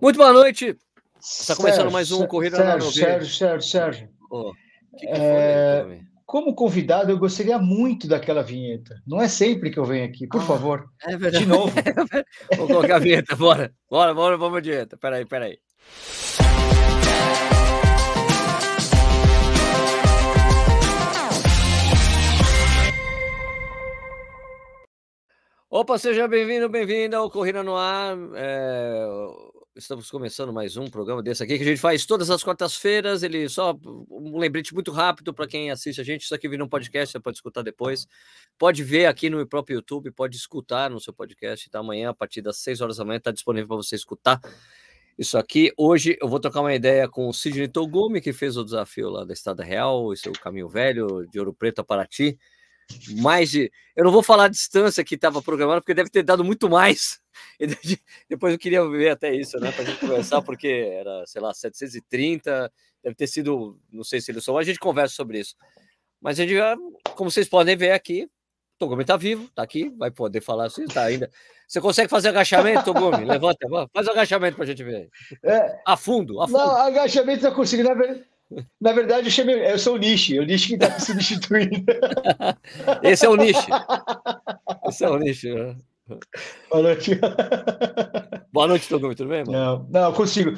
Muito boa noite. Está começando mais um Corrida Sérgio, na Sérgio, Sérgio, Sérgio. Oh, que que é... Como convidado, eu gostaria muito daquela vinheta. Não é sempre que eu venho aqui, por ah, favor. É verdade. De novo. Vou colocar a vinheta, bora. Bora, bora, vamos à vinheta. Peraí, peraí. Opa, seja bem-vindo, bem-vinda ao Corrida no Ar. É, estamos começando mais um programa desse aqui que a gente faz todas as quartas-feiras. Ele só um lembrete muito rápido para quem assiste a gente. Isso aqui vira um podcast, você pode escutar depois. Pode ver aqui no próprio YouTube, pode escutar no seu podcast. Tá? Amanhã, a partir das 6 horas da manhã, está disponível para você escutar isso aqui. Hoje eu vou trocar uma ideia com o Sidney Togumi, que fez o desafio lá da Estrada Real, esse é caminho velho de Ouro Preto a Paraty mais de. Eu não vou falar a distância que estava programado, porque deve ter dado muito mais. Depois eu queria ver até isso, né, para a gente conversar, porque era, sei lá, 730, deve ter sido, não sei se ele só, a gente conversa sobre isso. Mas a gente, como vocês podem ver aqui, Togumi está vivo, está aqui, vai poder falar assim, está ainda. Você consegue fazer agachamento, Togumi? Levanta, faz agachamento para a gente ver. É, a fundo, a fundo. Não, agachamento eu consigo, na verdade. Na verdade, eu, eu sou o Nishi, o Nishi que está me substituindo. Esse é o Nishi. Esse é o Nishi. Né? Boa noite. Boa noite, todo mundo, tudo bem? Mano? Não, não, consigo.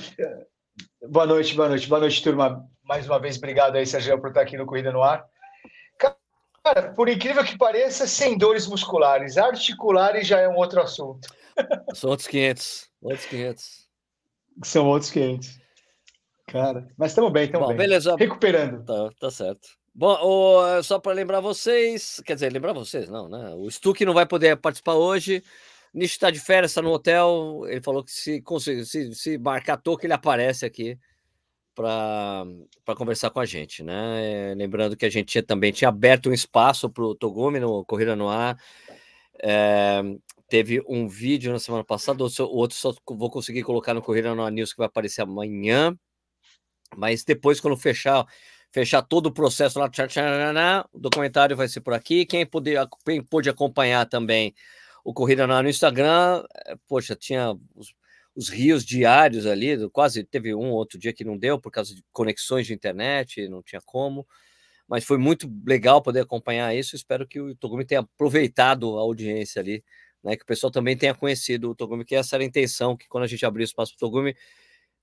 Boa noite, boa noite, boa noite, turma. Mais uma vez, obrigado aí, Sérgio, por estar aqui no Corrida no Ar. Cara, por incrível que pareça, sem dores musculares. Articulares já é um outro assunto. São outros 500. Outros 500. São outros 500. Cara, mas estamos bem, estamos bem. Beleza. Recuperando. Tá, tá certo. Bom, o, só para lembrar vocês, quer dizer, lembrar vocês, não, né? O Stuck não vai poder participar hoje. Nish está de férias, está no hotel. Ele falou que se, se, se marcar toque, ele aparece aqui para conversar com a gente, né? Lembrando que a gente tinha, também tinha aberto um espaço para o Togumi no Corrida no Ar. É, teve um vídeo na semana passada, o outro só vou conseguir colocar no Corrida no Ar News que vai aparecer amanhã. Mas depois, quando fechar, fechar todo o processo lá, o documentário vai ser por aqui. Quem, poder, quem pôde acompanhar também o Corrida no Instagram, eh, poxa, tinha os, os, rios diários ali, quase teve um outro dia que não deu por causa de conexões de internet, não tinha como. Mas foi muito legal poder acompanhar isso. Espero que o Togumi tenha aproveitado a audiência ali, né? Que o pessoal também tenha conhecido o Togumi, que essa era a intenção, que quando a gente abriu espaço para o Togumi,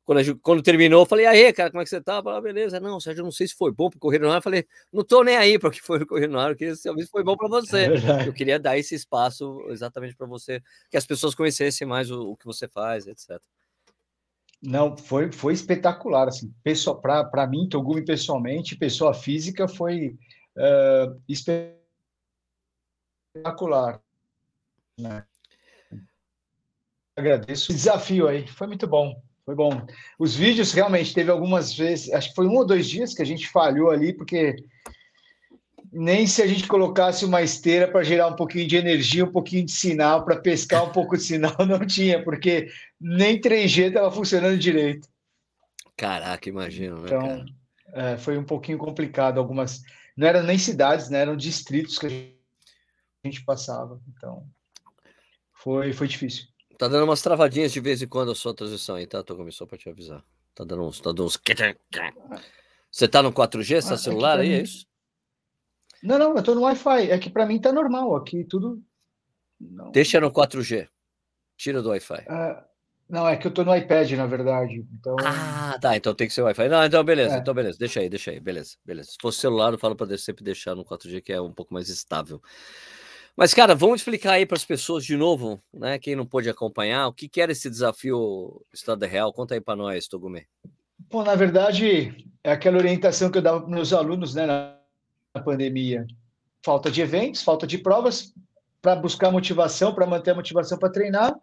quando, gente, quando terminou, eu falei, aí, cara, como é que você tá? Eu falei, ah, beleza. Não, Sérgio, não sei se foi bom para correr no ar. Eu falei, não tô nem aí para que foi correr no ar, porque talvez foi bom para você. É eu queria dar esse espaço exatamente para você, que as pessoas conhecessem mais o, o que você faz, etc. Não, foi, foi espetacular, assim, para mim, Togumi pessoalmente, pessoa física, foi uh, espetacular. Né? Agradeço o desafio aí, foi muito bom. Foi bom. Os vídeos realmente teve algumas vezes, acho que foi um ou dois dias que a gente falhou ali, porque nem se a gente colocasse uma esteira para gerar um pouquinho de energia, um pouquinho de sinal, para pescar um pouco de sinal, não tinha, porque nem 3G estava funcionando direito. Caraca, imagino, né? Então, é, foi um pouquinho complicado. Algumas. Não eram nem cidades, né? Eram distritos que a gente passava. Então, foi, foi difícil. Tá dando umas travadinhas de vez em quando a sua transição aí, tá? Tô começou para te avisar. Tá dando uns, tá dando uns. Você tá no 4G, seu ah, celular aí, é isso? Não, não, eu tô no Wi-Fi. É que para mim tá normal aqui, tudo. Não. Deixa no 4G. Tira do Wi-Fi. Uh, não, é que eu tô no iPad, na verdade. Então... Ah, tá. Então tem que ser Wi-Fi. Não, então beleza, é. então beleza. Deixa aí, deixa aí. Beleza, beleza. Se fosse celular, eu falo para sempre deixar no 4G, que é um pouco mais estável. Mas, cara, vamos explicar aí para as pessoas de novo, né? Quem não pôde acompanhar, o que, que era esse desafio Estado Real? Conta aí para nós, Togumê. Bom, na verdade, é aquela orientação que eu dava para meus alunos né, na pandemia. Falta de eventos, falta de provas, para buscar motivação, para manter a motivação para treinar,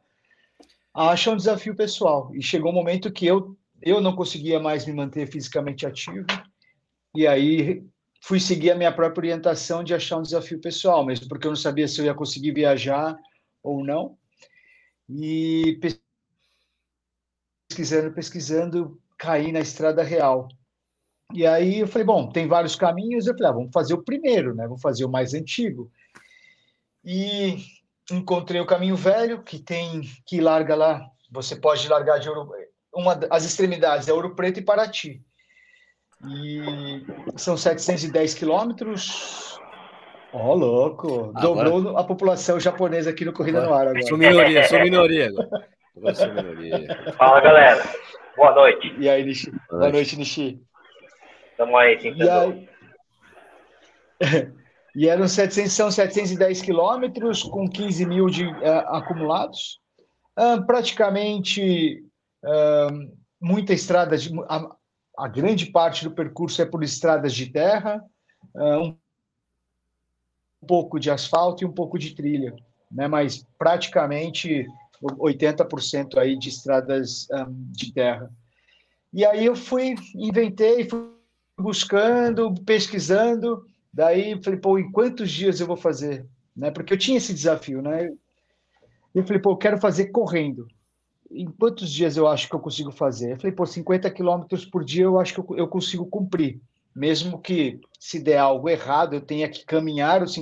acha um desafio pessoal. E chegou um momento que eu, eu não conseguia mais me manter fisicamente ativo, e aí fui seguir a minha própria orientação de achar um desafio pessoal, mesmo porque eu não sabia se eu ia conseguir viajar ou não. E pesquisando, pesquisando, caí na estrada real. E aí eu falei, bom, tem vários caminhos. Eu falei, ah, vamos fazer o primeiro, né? Vamos fazer o mais antigo. E encontrei o caminho velho, que tem que larga lá. Você pode largar de Ouro, uma, as extremidades é Ouro Preto e Paraty. E são 710 quilômetros. Ó, oh, louco! Agora... Dobrou a população japonesa aqui no Corrida agora, no Ar agora. Sou minoria, sou minoria agora. agora sou minoria. Fala, galera. Boa noite. E aí, Nishi? Boa noite, Boa noite Nishi. Tamo aí, tentando. E, aí... e eram 700, são 710 quilômetros com 15 mil de uh, acumulados. Uh, praticamente uh, muita estrada, de, a, grande parte do percurso é por estradas de terra, um pouco de asfalto e um pouco de trilha, né? mas praticamente 80% aí de estradas um, de terra. E aí eu fui, inventei, fui buscando, pesquisando, daí falei, pô, em quantos dias eu vou fazer? Né? Porque eu tinha esse desafio, né? Eu falei, pô, eu quero fazer correndo. Em quantos dias eu acho que eu consigo fazer? Eu falei, pô, 50 quilômetros por dia eu acho que eu, eu consigo cumprir. Mesmo que, se der algo errado, eu tenha que caminhar os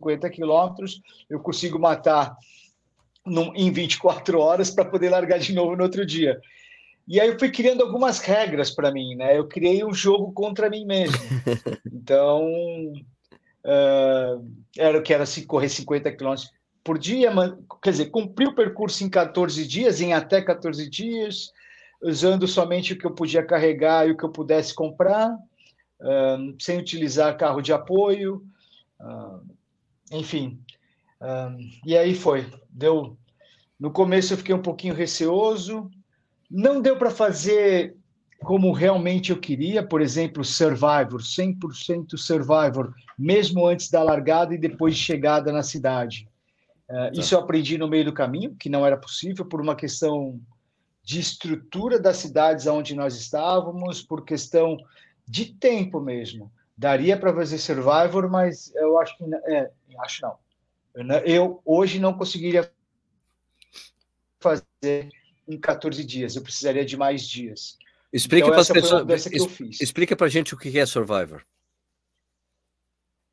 50 quilômetros, eu consigo matar num, em 24 horas para poder largar de novo no outro dia. E aí eu fui criando algumas regras para mim, né? Eu criei um jogo contra mim mesmo. Então, uh, era o que era se correr 50 quilômetros por dia, quer dizer, cumprir o percurso em 14 dias, em até 14 dias, usando somente o que eu podia carregar e o que eu pudesse comprar, uh, sem utilizar carro de apoio, uh, enfim. e aí foi, deu. No começo eu fiquei um pouquinho receoso, não deu para fazer como realmente eu queria, por exemplo, Survivor, 100% Survivor, mesmo antes da largada e depois de chegada na cidade. Uh, Isso eu aprendi no meio do caminho, que não era possível por uma questão de estrutura das cidades onde nós estávamos, por questão de tempo mesmo. Daria para fazer Survivor, mas eu acho que é, acho não. Eu, eu hoje não conseguiria fazer em 14 dias, eu precisaria de mais dias. Explica então, para as pessoas. Explica para gente o que é Survivor.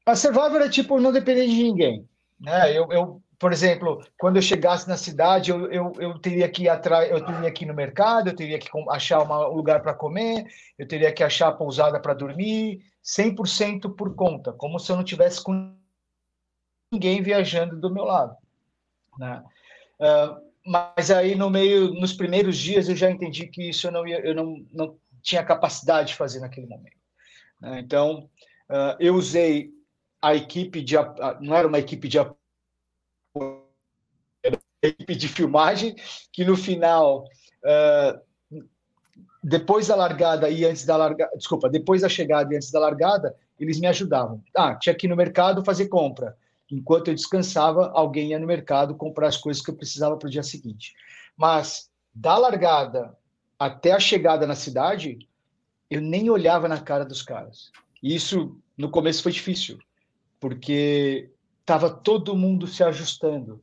A Survivor é tipo não depender de ninguém, né? Eu, eu por exemplo, quando eu chegasse na cidade, eu, eu, eu teria que ir atrás, eu teria que no mercado, eu teria que achar uma, um lugar para comer, eu teria que achar pousada para dormir, 100% por conta, como se eu não tivesse com ninguém viajando do meu lado, né? Uh, mas aí no meio, nos primeiros dias eu já entendi que isso eu não ia, eu não, não tinha capacidade de fazer naquele momento. Né? Então uh, eu usei a equipe de, não era uma equipe de apoio, equipe de filmagem que no final uh, depois da largada e antes da largada, desculpa, depois da chegada e antes da largada, eles me ajudavam. Ah, tinha que ir no mercado fazer compra enquanto eu descansava, alguém ia no mercado comprar as coisas que eu precisava para o dia seguinte. Mas da largada até a chegada na cidade, eu nem olhava na cara dos caras. E isso no começo foi difícil, porque estava todo mundo se ajustando.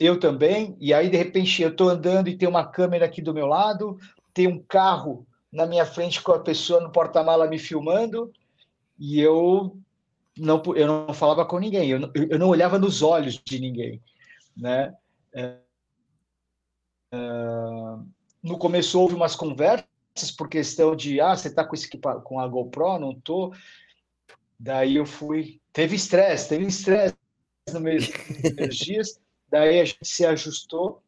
Eu também, e aí de repente eu estou andando e tem uma câmera aqui do meu lado, tem um carro na minha frente com a pessoa no porta-mala me filmando, e eu não, eu não falava com ninguém, eu não, eu não olhava nos olhos de ninguém, né? É, é, no começo houve umas conversas por questão de, ah, você está com esse com a GoPro? Não tô. Daí eu fui, teve estresse, teve estresse no meio dos dias. Daí a gente se ajustou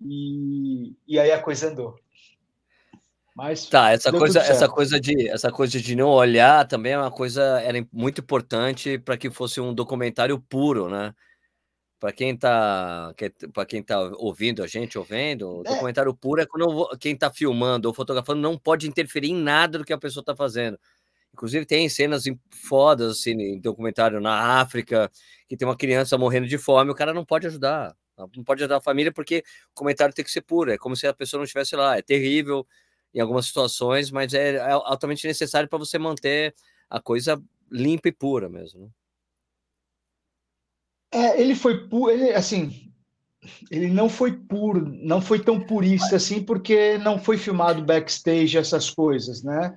e, e aí a coisa andou. Mas tá, essa coisa, essa coisa de essa coisa de não olhar também é uma coisa era muito importante para que fosse um documentário puro, né? Para quem tá para quem tá ouvindo a gente, ouvindo, é. documentário puro é quando quem tá filmando ou fotografando não pode interferir em nada do que a pessoa tá fazendo. Inclusive tem cenas fodas assim, em documentário na África, que tem uma criança morrendo de fome, o cara não pode ajudar. Não pode ajudar a família porque o comentário tem que ser puro, é como se a pessoa não estivesse lá, é terrível em algumas situações, mas é, é altamente necessário para você manter a coisa limpa e pura mesmo. Né? É, ele foi puro, ele, assim, ele não foi puro, não foi tão purista assim, porque não foi filmado backstage essas coisas, né?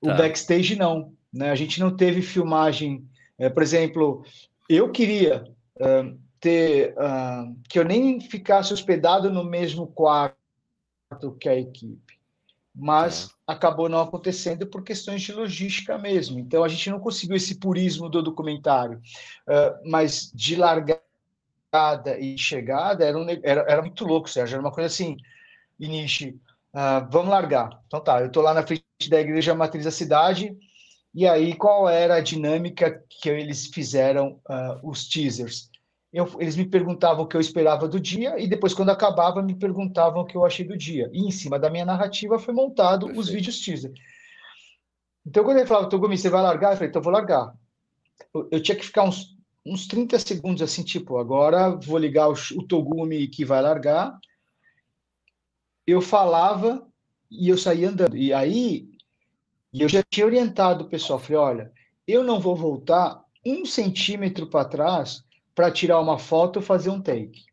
O tá. backstage não, né? A gente não teve filmagem, é, por exemplo, eu queria uh, ter uh, que eu nem ficasse hospedado no mesmo quarto que a equipe. Mas é. acabou não acontecendo por questões de logística mesmo. Então a gente não conseguiu esse purismo do documentário. Uh, mas de largada e chegada era, um, era, era muito louco, Sérgio. Era uma coisa assim, Inishi, uh, vamos largar. Então tá, eu estou lá na frente da igreja matriz da cidade. E aí, qual era a dinâmica que eles fizeram uh, os teasers? eu, eles me perguntavam o que eu esperava do dia e depois, quando acabava, me perguntavam o que eu achei do dia. E em cima da minha narrativa foi montado Perfeito. os vídeos teaser. Então, quando ele falava, Togumi, você vai largar? Eu falei, então vou largar. Eu, eu, tinha que ficar uns, uns 30 segundos assim, tipo, agora vou ligar o, o Togumi que vai largar. Eu falava e eu saía andando. E aí, eu já tinha orientado o pessoal, falei, olha, eu não vou voltar um centímetro para trás para tirar uma foto e fazer um take.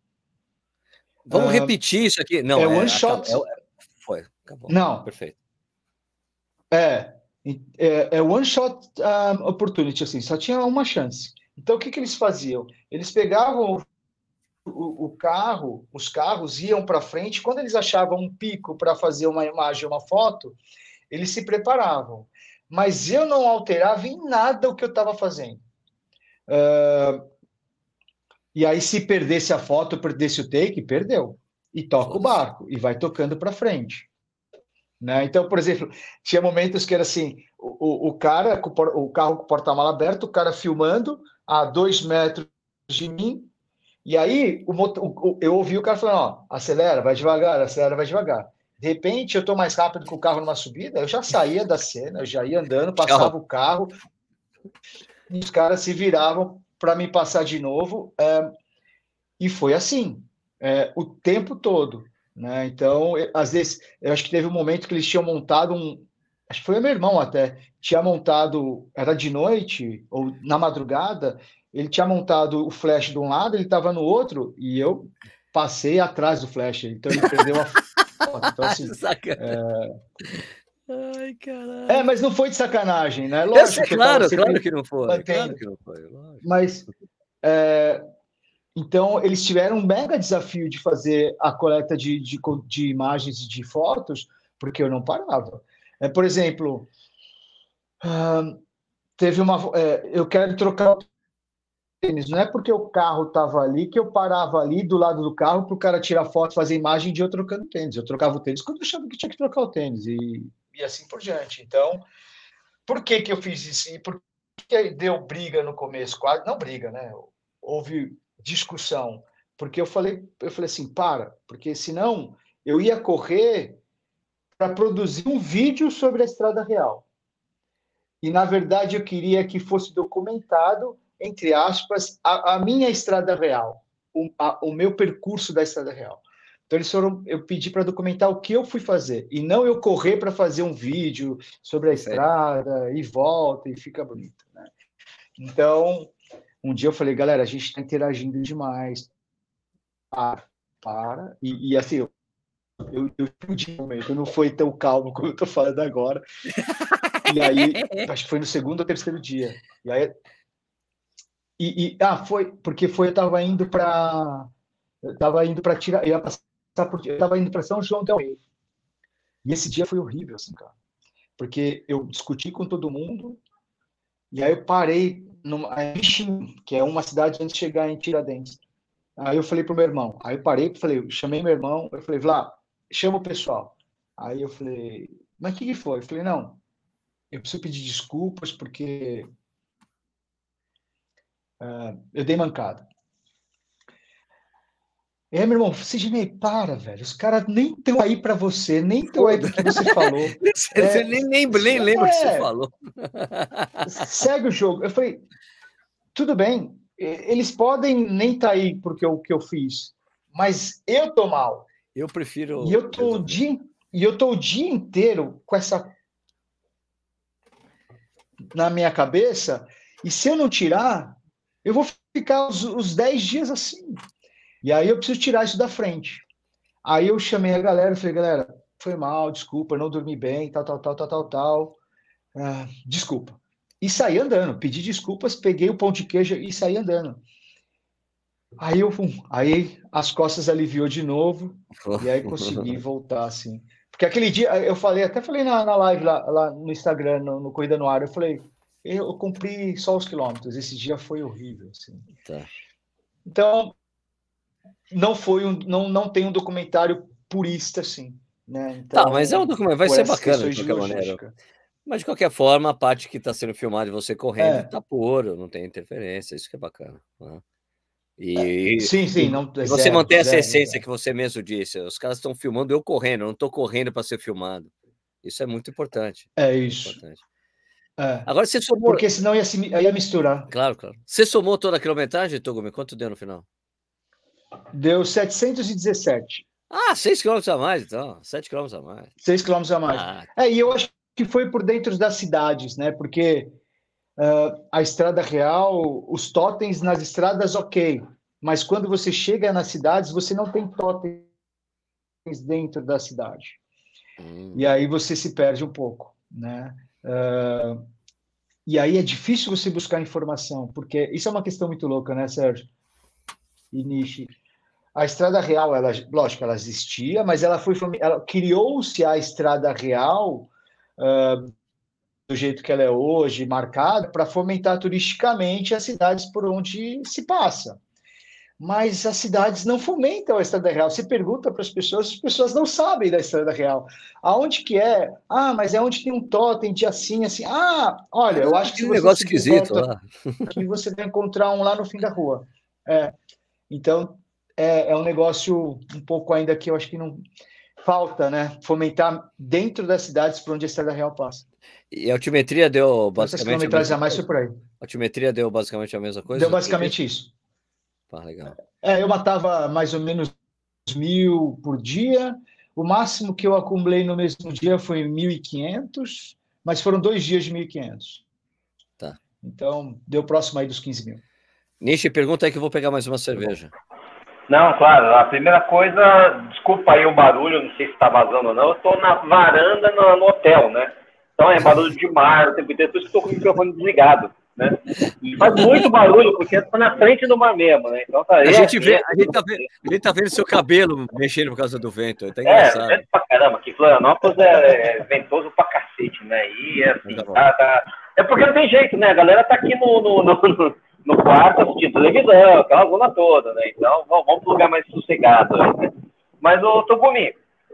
Vamos uh, repetir isso aqui. Não, é, é one shot. É, foi, acabou. Não. Perfeito. É, é, é one shot um, opportunity, assim, só tinha uma chance. Então, o que, que eles faziam? Eles pegavam o, o, o carro, os carros iam para frente, quando eles achavam um pico para fazer uma imagem, uma foto, eles se preparavam. Mas eu não alterava em nada o que eu estava fazendo. Uh, e aí, se perdesse a foto, perdesse o take, perdeu. E toca o barco e vai tocando para frente. Né? Então, por exemplo, tinha momentos que era assim: o, o cara, o carro com o porta-mala aberto, o cara filmando a dois metros de mim, e aí o, o, eu ouvi o cara falando: ó, acelera, vai devagar, acelera, vai devagar. De repente, eu estou mais rápido que o carro numa subida, eu já saía da cena, eu já ia andando, passava o carro, e os caras se viravam para me passar de novo. É, e foi assim, é, o tempo todo. Né? Então, às vezes, eu acho que teve um momento que eles tinham montado um. Acho que foi meu irmão até, tinha montado, era de noite ou na madrugada, ele tinha montado o flash de um lado, ele estava no outro, e eu passei atrás do flash, então ele perdeu a foto. Então, assim, é... Ai, caralho. É, mas não foi de sacanagem, né? Lógico que claro, claro que não foi. Claro que não foi. Lógico. Mas é, então eles tiveram um mega desafio de fazer a coleta de, de, de imagens e de fotos, porque eu não parava. É, por exemplo, teve uma. É, eu quero trocar tênis. Não é porque o carro estava ali que eu parava ali do lado do carro para o cara tirar foto, fazer imagem de eu trocando tênis. Eu trocava o tênis quando eu achava que tinha que trocar o tênis. E e assim por diante. Então, por que, que eu fiz isso? E por que deu briga no começo? Quase, não briga, né? Houve discussão. Porque eu falei, eu falei assim, para, porque senão eu ia correr para produzir um vídeo sobre a Estrada Real. E, na verdade, eu queria que fosse documentado, entre aspas, a, a minha Estrada Real, o, a, o meu percurso da Estrada Real. Então eles foram, eu pedi para documentar o que eu fui fazer e não eu correr para fazer um vídeo sobre a estrada e volta e fica bonito, né? Então, um dia eu falei, galera, a gente está interagindo demais. Para, para. E, e assim, eu, eu, eu explodi no momento, não foi tão calmo como eu estou falando agora. E aí, acho que foi no segundo ou terceiro dia. E aí. E, e ah, foi, porque foi, eu estava indo para. Eu estava indo para tirar. Eu ia passar eu estava indo para São João del Rei. E esse dia foi horrível, assim, cara. Porque eu discuti com todo mundo, e aí eu parei numa, Ixim, que é uma cidade antes de chegar em Tiradentes. Aí eu falei pro meu irmão, aí eu parei, falei, chamei meu irmão, eu falei, Vlá, chama o pessoal. Aí eu falei, mas o que, que foi? Eu falei, não, eu preciso pedir desculpas porque uh, eu dei mancada. É, meu irmão, Sidney, para, velho. Os caras nem estão aí para você, nem estão aí do que você falou. você é, nem, nem, nem lembra o é, que você é. falou. Segue o jogo. Eu falei, tudo bem, eles podem nem estar tá aí porque o que eu fiz, mas eu tô mal. Eu prefiro. E eu tô, o dia, e eu tô o dia inteiro com essa na minha cabeça, e se eu não tirar, eu vou ficar os 10 dias assim. E aí eu preciso tirar isso da frente. Aí eu chamei a galera e falei, galera, foi mal, desculpa, não dormi bem, tal, tal, tal, tal, tal, tal. Ah, desculpa. E saí andando, pedi desculpas, peguei o pão de queijo e saí andando. Aí eu aí as costas aliviou de novo e aí consegui voltar assim. Porque aquele dia eu falei, até falei na, na live lá, lá no Instagram, no, no Corrida no Ar, eu falei, eu, cumpri só os quilômetros. Esse dia foi horrível, assim. Tá. Então não foi um, não não tem um documentário purista assim, né? Então, tá, mas é um documentário, vai ser bacana de qualquer maneira. Mas de qualquer forma, a parte que está sendo filmada de você correndo está é. puro, não tem interferência, isso que é bacana. Né? E, sim, sim. Não, e você zero, mantém essa zero, essência zero. que você mesmo disse. Os caras estão filmando eu correndo, eu não estou correndo para ser filmado. Isso é muito importante. É isso. Importante. É. Agora você somou. Porque senão ia, se, ia misturar. Claro, claro. Você somou toda a quilometragem, Togumi? Quanto deu no final? Deu 717. Ah, 6 km a mais, então. 7 km a mais. 6 km a mais. Ah. É, e eu acho que foi por dentro das cidades, né? Porque uh, a estrada real, os totens nas estradas, ok. Mas quando você chega nas cidades, você não tem totens dentro da cidade. Hum. E aí você se perde um pouco, né? Uh, e aí é difícil você buscar informação, porque isso é uma questão muito louca, né, Sérgio? E Nishi. A estrada real, ela, lógico, ela existia, mas ela foi, ela criou-se a estrada real uh, do jeito que ela é hoje, marcada, para fomentar turisticamente as cidades por onde se passa. Mas as cidades não fomentam a estrada real. Você pergunta para as pessoas, as pessoas não sabem da estrada real. Aonde que é? Ah, mas é onde tem um totem de assim, assim. Ah, olha, eu acho que, um negócio esquisito lá. que você vai encontrar um lá no fim da rua. É. Então, é, é um negócio um pouco ainda que eu acho que não falta, né? Fomentar dentro das cidades por onde a estrada real passa. E a altimetria deu basicamente. quilometragens a, mais foi por aí. A altimetria deu basicamente a mesma coisa? Deu basicamente isso. Ah, legal. É, eu matava mais ou menos mil por dia. O máximo que eu acumulei no mesmo dia foi 1.500, mas foram dois dias de 1.500. Tá. Então, deu próximo aí dos 15 mil. Nishi, pergunta aí que eu vou pegar mais uma cerveja. Não, claro. A primeira coisa, desculpa aí o barulho, não sei se está vazando ou não. Eu estou na varanda no, no, hotel, né? Então é barulho de mar o tempo inteiro, por isso que estou com o microfone desligado. Né? E faz muito barulho, porque está na frente do mar mesmo, né? Então tá a, gente vê, a, gente tá vendo, a gente tá vendo seu cabelo mexendo por causa do vento. Tá engraçado. É, vento pra caramba. Aqui Florianópolis é, é ventoso pra cacete, né? E é assim, tá, tá, tá, É porque não tem jeito, né? A galera tá aqui no, no, no, no quarto assistindo televisão, aquela zona toda, né? Então vamos para um lugar mais sossegado. Né? Mas, ô Togumi,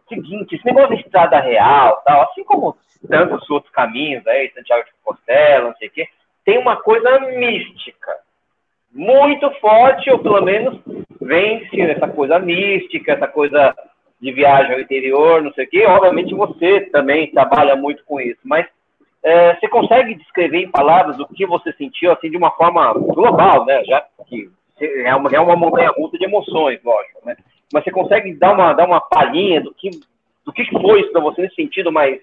seguinte, esse negócio de estrada real, tal, assim como tantos outros caminhos aí, Santiago de Compostela, não sei o quê, tem uma coisa mística. Muito forte, ou pelo menos vence essa coisa mística, essa coisa de viagem ao interior, não sei o quê. Obviamente você também trabalha muito com isso, mas é, você consegue descrever em palavras o que você sentiu, assim, de uma forma global, né? Já que é uma, é uma montanha russa de emoções, lógico, né? Mas você consegue dar uma, dar uma palhinha do que, do que foi isso para você nesse sentido mais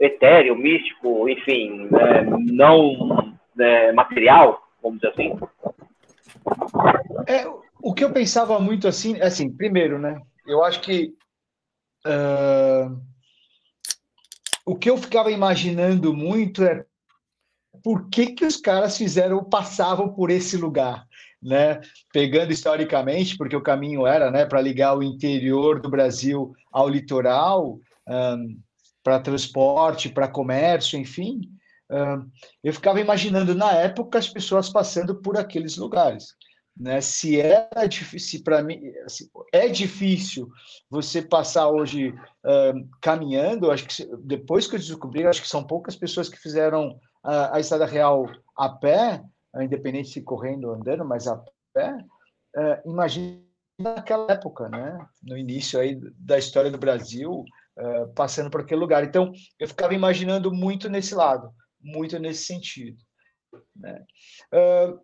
etéreo, místico, enfim, né? não né, material, vamos dizer assim? É, o que eu pensava muito assim, assim, primeiro, né? Eu acho que uh, o que eu ficava imaginando muito é por que, que os caras fizeram, passavam por esse lugar, né? Pegando historicamente, porque o caminho era, né, para ligar o interior do Brasil ao litoral, um, para transporte, para comércio, enfim. Um, eu ficava imaginando na época as pessoas passando por aqueles lugares. Né? Se era difícil para mim, é difícil você passar hoje uh, caminhando. Acho que depois que eu descobri, acho que são poucas pessoas que fizeram uh, a estrada real a pé, independente se correndo ou andando, mas a pé. Uh, imagina naquela época, né? No início aí da história do Brasil, passando por aquele lugar. Então, eu ficava imaginando muito nesse lado, muito nesse sentido. Né? Uh,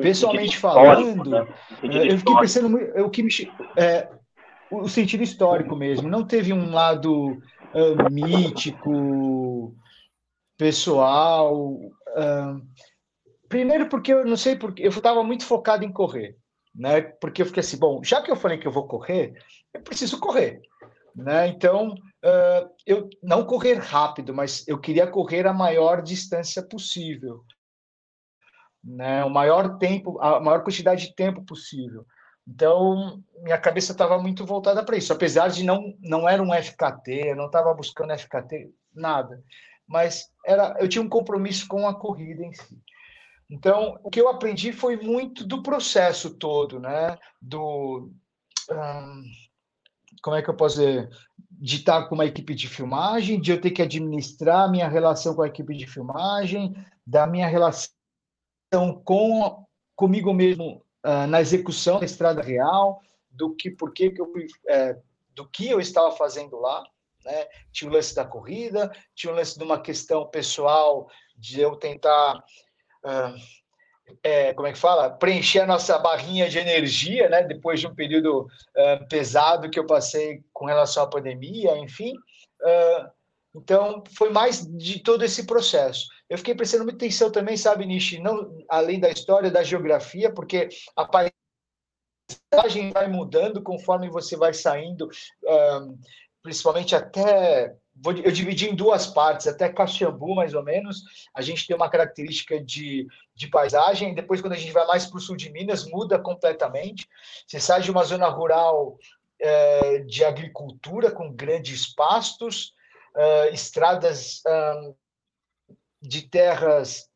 Pessoalmente falando, eu fiquei pensando o que me, é, o sentido histórico mesmo. Não teve um lado uh, mítico, pessoal. Uh, primeiro porque eu não sei porque eu estava muito focado em correr, né? Porque eu fiquei assim, bom, já que eu falei que eu vou correr, eu preciso correr, né? Então uh, eu não correr rápido, mas eu queria correr a maior distância possível né? O maior tempo, a maior quantidade de tempo possível. Então, minha cabeça estava muito voltada para isso, apesar de não não era um FKT, eu não estava buscando FKT, nada. Mas era, eu tinha um compromisso com a corrida em si. Então, o que eu aprendi foi muito do processo todo, né? Do como é que eu posso dizer? De estar com uma equipe de filmagem, de eu ter que administrar minha relação com a equipe de filmagem, da minha relação com comigo mesmo uh, na execução da estrada real, do que por que eu é, do que eu estava fazendo lá, né? Tinha o lance da corrida, tinha o lance de uma questão pessoal de eu tentar é, como é que fala? Preencher a nossa barrinha de energia, né? Depois de um período uh, pesado que eu passei com relação à pandemia, enfim. Uh, então, foi mais de todo esse processo. Eu fiquei prestando muita atenção também, sabe, Nishi, não além da história, da geografia, porque a paisagem vai mudando conforme você vai saindo, principalmente até eu dividi em duas partes, até Caxambu, mais ou menos. A gente tem uma característica de, de paisagem, depois, quando a gente vai mais para o sul de Minas, muda completamente. Você sai de uma zona rural é, de agricultura, com grandes pastos, é, estradas é, de terras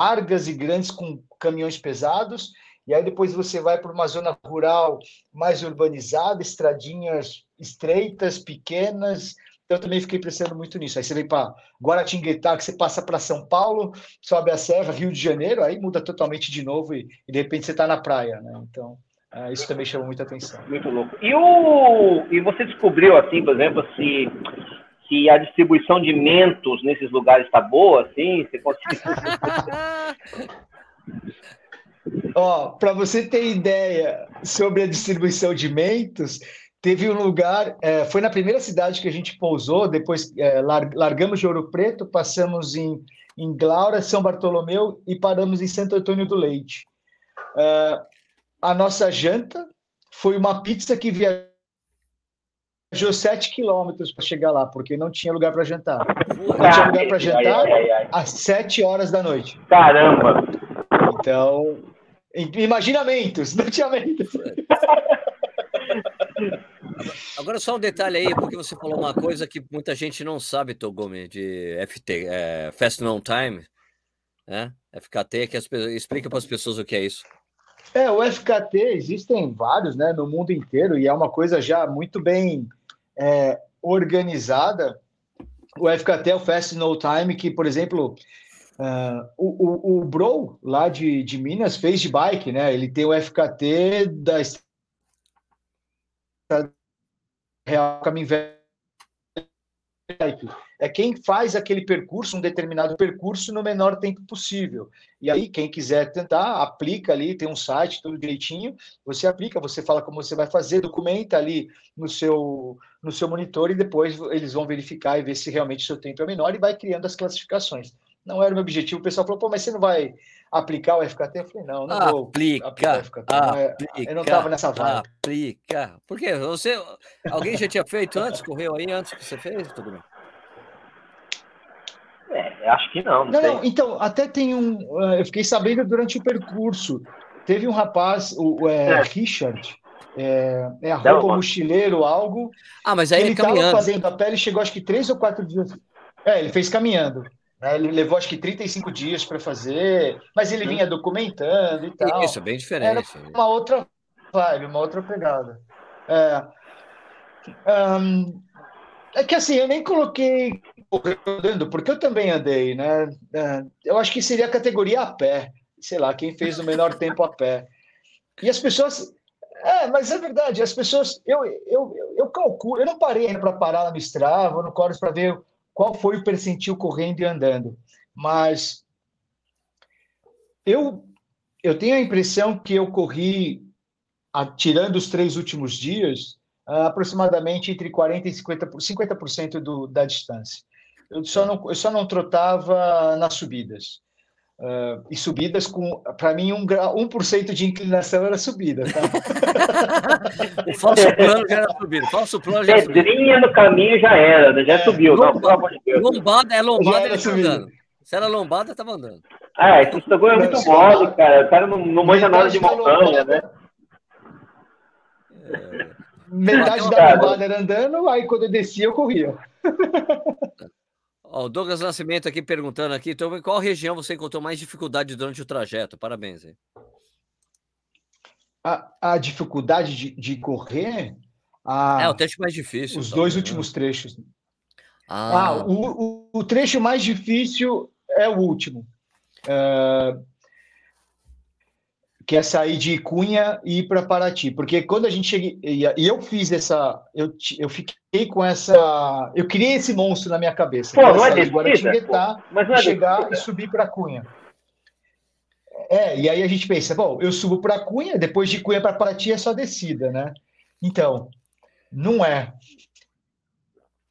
largas e grandes, com caminhões pesados. E aí depois você vai para uma zona rural mais urbanizada, estradinhas estreitas, pequenas, então, eu também fiquei pensando muito nisso. Aí você vem para Guaratinguetá, que você passa para São Paulo, sobe a serra, Rio de Janeiro, aí muda totalmente de novo e, e de repente você está na praia, né? Então, é, isso também chamou muita atenção. Muito louco. E, o, e você descobriu, assim, por exemplo, se, se a distribuição de mentos nesses lugares está boa, assim? Você conseguiu... Ó, para você ter ideia sobre a distribuição de mentos, Teve um lugar, é, foi na primeira cidade que a gente pousou, depois é, largamos de Ouro Preto, passamos em, em Glaura, São Bartolomeu e paramos em Santo Antônio do Leite. É, a nossa janta foi uma pizza que viajou sete quilômetros para chegar lá, porque não tinha lugar para jantar. Não tinha lugar para jantar ai, ai, ai, às sete horas da noite. Caramba! Então, imaginamentos, não tinha mentos. Agora só um detalhe aí, porque você falou uma coisa que muita gente não sabe, Togumi, de FT, é, Fast Non Time, né? FKT, que as, explica para as pessoas o que é isso. É, o FKT existem vários, né, no mundo inteiro e é uma coisa já muito bem é, organizada. O FKT é o Fast No Time, que, por exemplo, uh, o, o, o Bro lá de, de Minas fez de bike, né? Ele tem o FKT da real caminho velho é quem faz aquele percurso, um determinado percurso, no menor tempo possível. E aí, quem quiser tentar, aplica ali, tem um site, tudo direitinho, você aplica, você fala como você vai fazer, documenta ali no seu, no seu monitor e depois eles vão verificar e ver se realmente o seu tempo é menor e vai criando as classificações. Não era o meu objetivo. O pessoal falou, pô, mas você não vai aplicar o FKT? Eu falei, não, não aplica, vou aplicar o FKT. Aplica, eu não estava nessa vibe. Aplica. Por quê? Você, alguém já tinha feito antes? Correu aí antes que você fez? Tudo bem. É, acho que não. Não, não, então, até tem um. Eh, eu fiquei sabendo durante o percurso. Teve um rapaz, o, é, é. Richard, é, é arroba mochileiro, algo. Ah, mas aí ele estava fazendo a pele, chegou acho que três ou quatro dias. É, ele fez caminhando. Né? Ele levou acho que 35 dias para fazer, mas ele vinha documentando e tal. Isso, é bem diferente. Era uma outra vibe, uma outra pegada. É, um, é que assim, eu nem coloquei andando, porque eu também andei, né? É, eu acho que seria a categoria a pé, sei lá, quem fez o menor tempo a pé. E as pessoas. É, mas é verdade, as pessoas. Eu, eu, eu calculo, eu não parei para parar no Strava, no Chorus para ver qual foi o percentil correndo e andando. Mas eu, eu tenho a impressão que eu corri, tirando os três últimos dias, aproximadamente entre 40% e 50%, 50 do, da distância. Eu só, não, eu só não trotava nas subidas. Uh, e subidas com, para mim, um grau, 1% de inclinação era subida. Tá? o falso plano já era subida. Falso plano já Pedrinha no caminho já era, né? já é, subiu. Lombada, não, lombada é lombada, ele tá andando. Se era lombada, estava andando. Ah, esse Instagram é muito mole, cara. O cara não, não manja nada de montanha, né? É. Metade da levada era andando, aí quando eu descia, eu corria. Ó, o Douglas Nascimento aqui perguntando aqui, então, em qual região você encontrou mais dificuldade durante o trajeto? Parabéns. Hein? A, a dificuldade de, de correr. A, é o trecho mais difícil. Os dois né? últimos trechos. Ah, ah o, o, o, trecho mais difícil é o último. Uh, que é sair de Cunha e ir para Paraty, porque quando a gente chega e eu fiz essa, eu, eu fiquei com essa, eu criei esse monstro na minha cabeça. Pô, não é descida, mas não é chegar e subir para Cunha. É, e aí a gente pensa, bom, eu subo para Cunha, depois de Cunha para Paraty é só descida, né? Então, não é.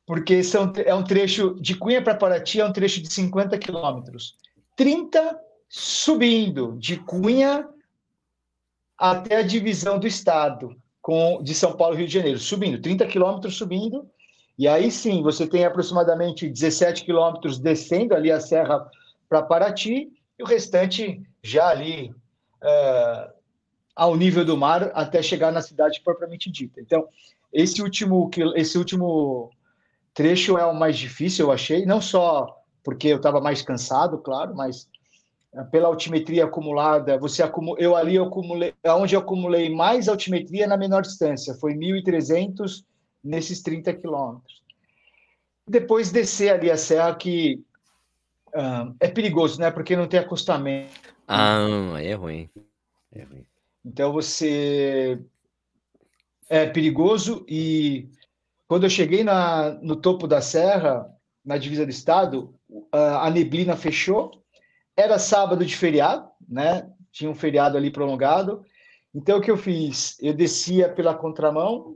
Porque são, é um trecho de Cunha para Paraty é um trecho de 50 quilômetros. 30 subindo de Cunha até a divisão do estado com de São Paulo Rio de Janeiro, subindo, 30 quilômetros subindo, e aí sim você tem aproximadamente 17 quilômetros descendo ali a serra para Paraty, e o restante já ali é, ao nível do mar até chegar na cidade propriamente dita. Então, esse último, esse último trecho é o mais difícil, eu achei, não só porque eu estava mais cansado, claro, mas pela altimetria acumulada, você acumula, eu ali eu acumulei, onde eu acumulei mais altimetria na menor distância, foi 1.300 nesses 30 quilômetros. Depois descer ali a serra, que é perigoso, né? Porque não tem acostamento. Ah, é ruim. É ruim. Então você é perigoso e quando eu cheguei na, no topo da serra, na divisa do estado, a neblina fechou era sábado de feriado, né? Tinha um feriado ali prolongado. Então o que eu fiz? Eu descia pela contramão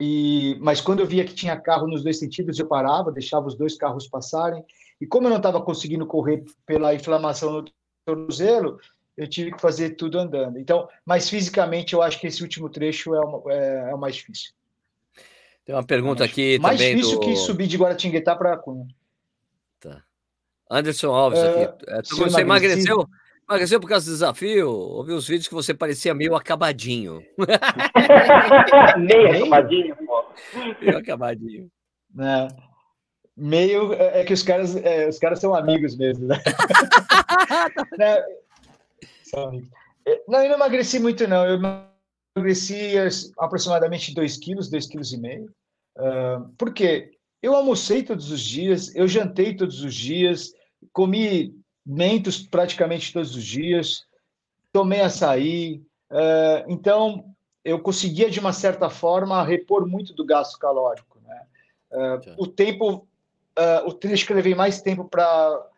e mas quando eu via que tinha carro nos dois sentidos, eu parava, deixava os dois carros passarem. E como eu não estava conseguindo correr pela inflamação no tornozelo, eu tive que fazer tudo andando. Então, mas fisicamente eu acho que esse último trecho é o, é, é o mais difícil. Tem uma pergunta aqui mais também. Mais difícil do... que subir de Guaratinguetá para Cunha. Anderson Alves aqui. É, você emagreceu? Emagreceu por causa do desafio? Ouvi os vídeos que você parecia meio acabadinho. meio acabadinho, pô. Meio acabadinho. É. Meio é, é que os caras, é, os caras são amigos mesmo, né? não, são amigos. É, não, eu não emagreci muito, não. Eu emagreci aproximadamente 2 quilos, 2 quilos e meio. Uh, por quê? Eu almocei todos os dias, eu jantei todos os dias, comi mentos praticamente todos os dias, tomei açaí, uh, então eu conseguia, de uma certa forma, repor muito do gasto calórico. Né? Uh, o tempo, uh, eu levei mais tempo para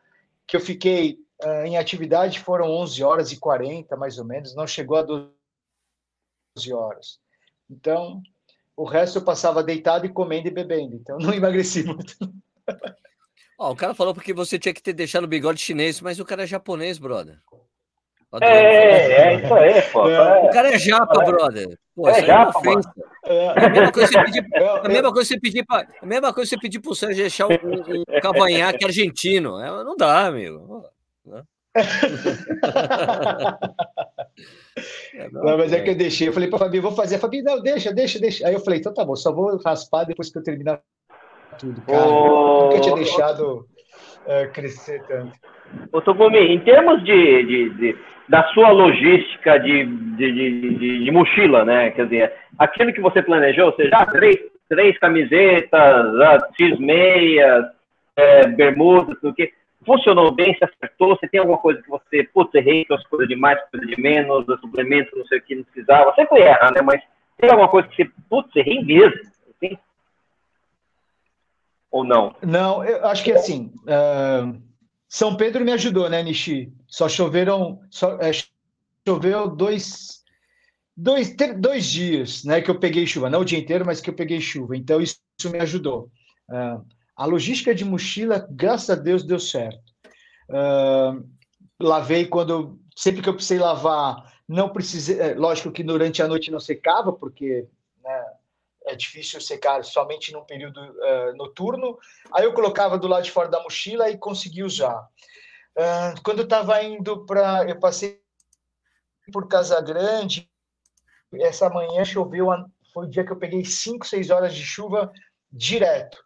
que eu fiquei em atividade foram 11 horas e 40, mais ou menos, não chegou a 12 horas. Então, o resto eu passava deitado e comendo e bebendo, então não emagreci muito. Ó, o cara falou porque você tinha que ter deixado o bigode chinês, mas o cara é japonês, brother. É, é, é, isso aí, pô. É. O cara é japa, brother. Pô, é, é japa, é mano. É a mesma coisa você pedir, a mesma coisa você pedir para, a mesma coisa você pedir pro Sérgio deixar um, um, cavanhaque argentino. É, não dá, amigo. Não. Não, mas é que eu deixei. Eu falei para a Fabi, vou fazer. A Fabi, não, deixa, deixa, deixa. Aí eu falei, então tá bom, só vou raspar depois que eu terminar tudo, cara. Oh, Nunca tinha deixado uh, crescer tanto. Ô, Togumi, em termos de, de, de, da sua logística de, de, de, mochila, né? Quer dizer, aquilo que você planejou, seja ah, três, três camisetas, X meias, é, bermudas, o que funcionou bem, se acertou, você tem alguma coisa que você, putz, errei, trouxe coisa de mais, coisa de menos, suplemento, não sei o que, não precisava, sempre erra, né? Mas tem alguma coisa que você, putz, errei mesmo, assim? Ou não? Não, eu acho que assim, uh, São Pedro me ajudou, né, Nishi? Só choveram, só, é, choveu dois, dois, dois dias, né, que eu peguei chuva, não o dia inteiro, mas que eu peguei chuva, então isso, isso me ajudou. Uh, a logística de mochila, graças a Deus, deu certo. Uh, lavei quando, sempre que eu precisei lavar, não precisei, é, lógico que durante a noite não secava, porque é difícil secar somente num período uh, noturno. Aí eu colocava do lado de fora da mochila e conseguia usar. Uh, quando eu estava indo para. Eu passei por Casa Grande, essa manhã choveu, foi o dia que eu peguei 5, 6 horas de chuva direto.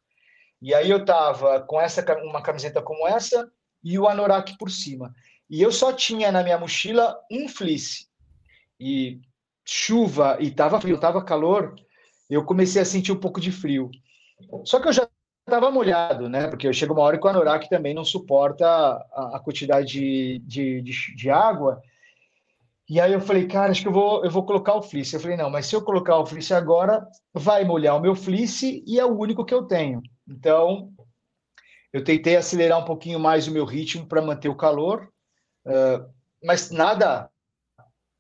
E aí eu estava com essa uma camiseta como essa e o anorak por cima. E eu só tinha na minha mochila um fleece. E chuva e tava frio, tava calor, eu comecei a sentir um pouco de frio. Só que eu já estava molhado, né? Porque chega uma hora que o anorak também não suporta a, a quantidade de, de, de, de, água. E aí eu falei, cara, acho que eu vou, eu vou colocar o fleece. Eu falei, não, mas se eu colocar o fleece agora, vai molhar o meu fleece e é o único que eu tenho. Então, eu tentei acelerar um pouquinho mais o meu ritmo para manter o calor, uh, mas nada,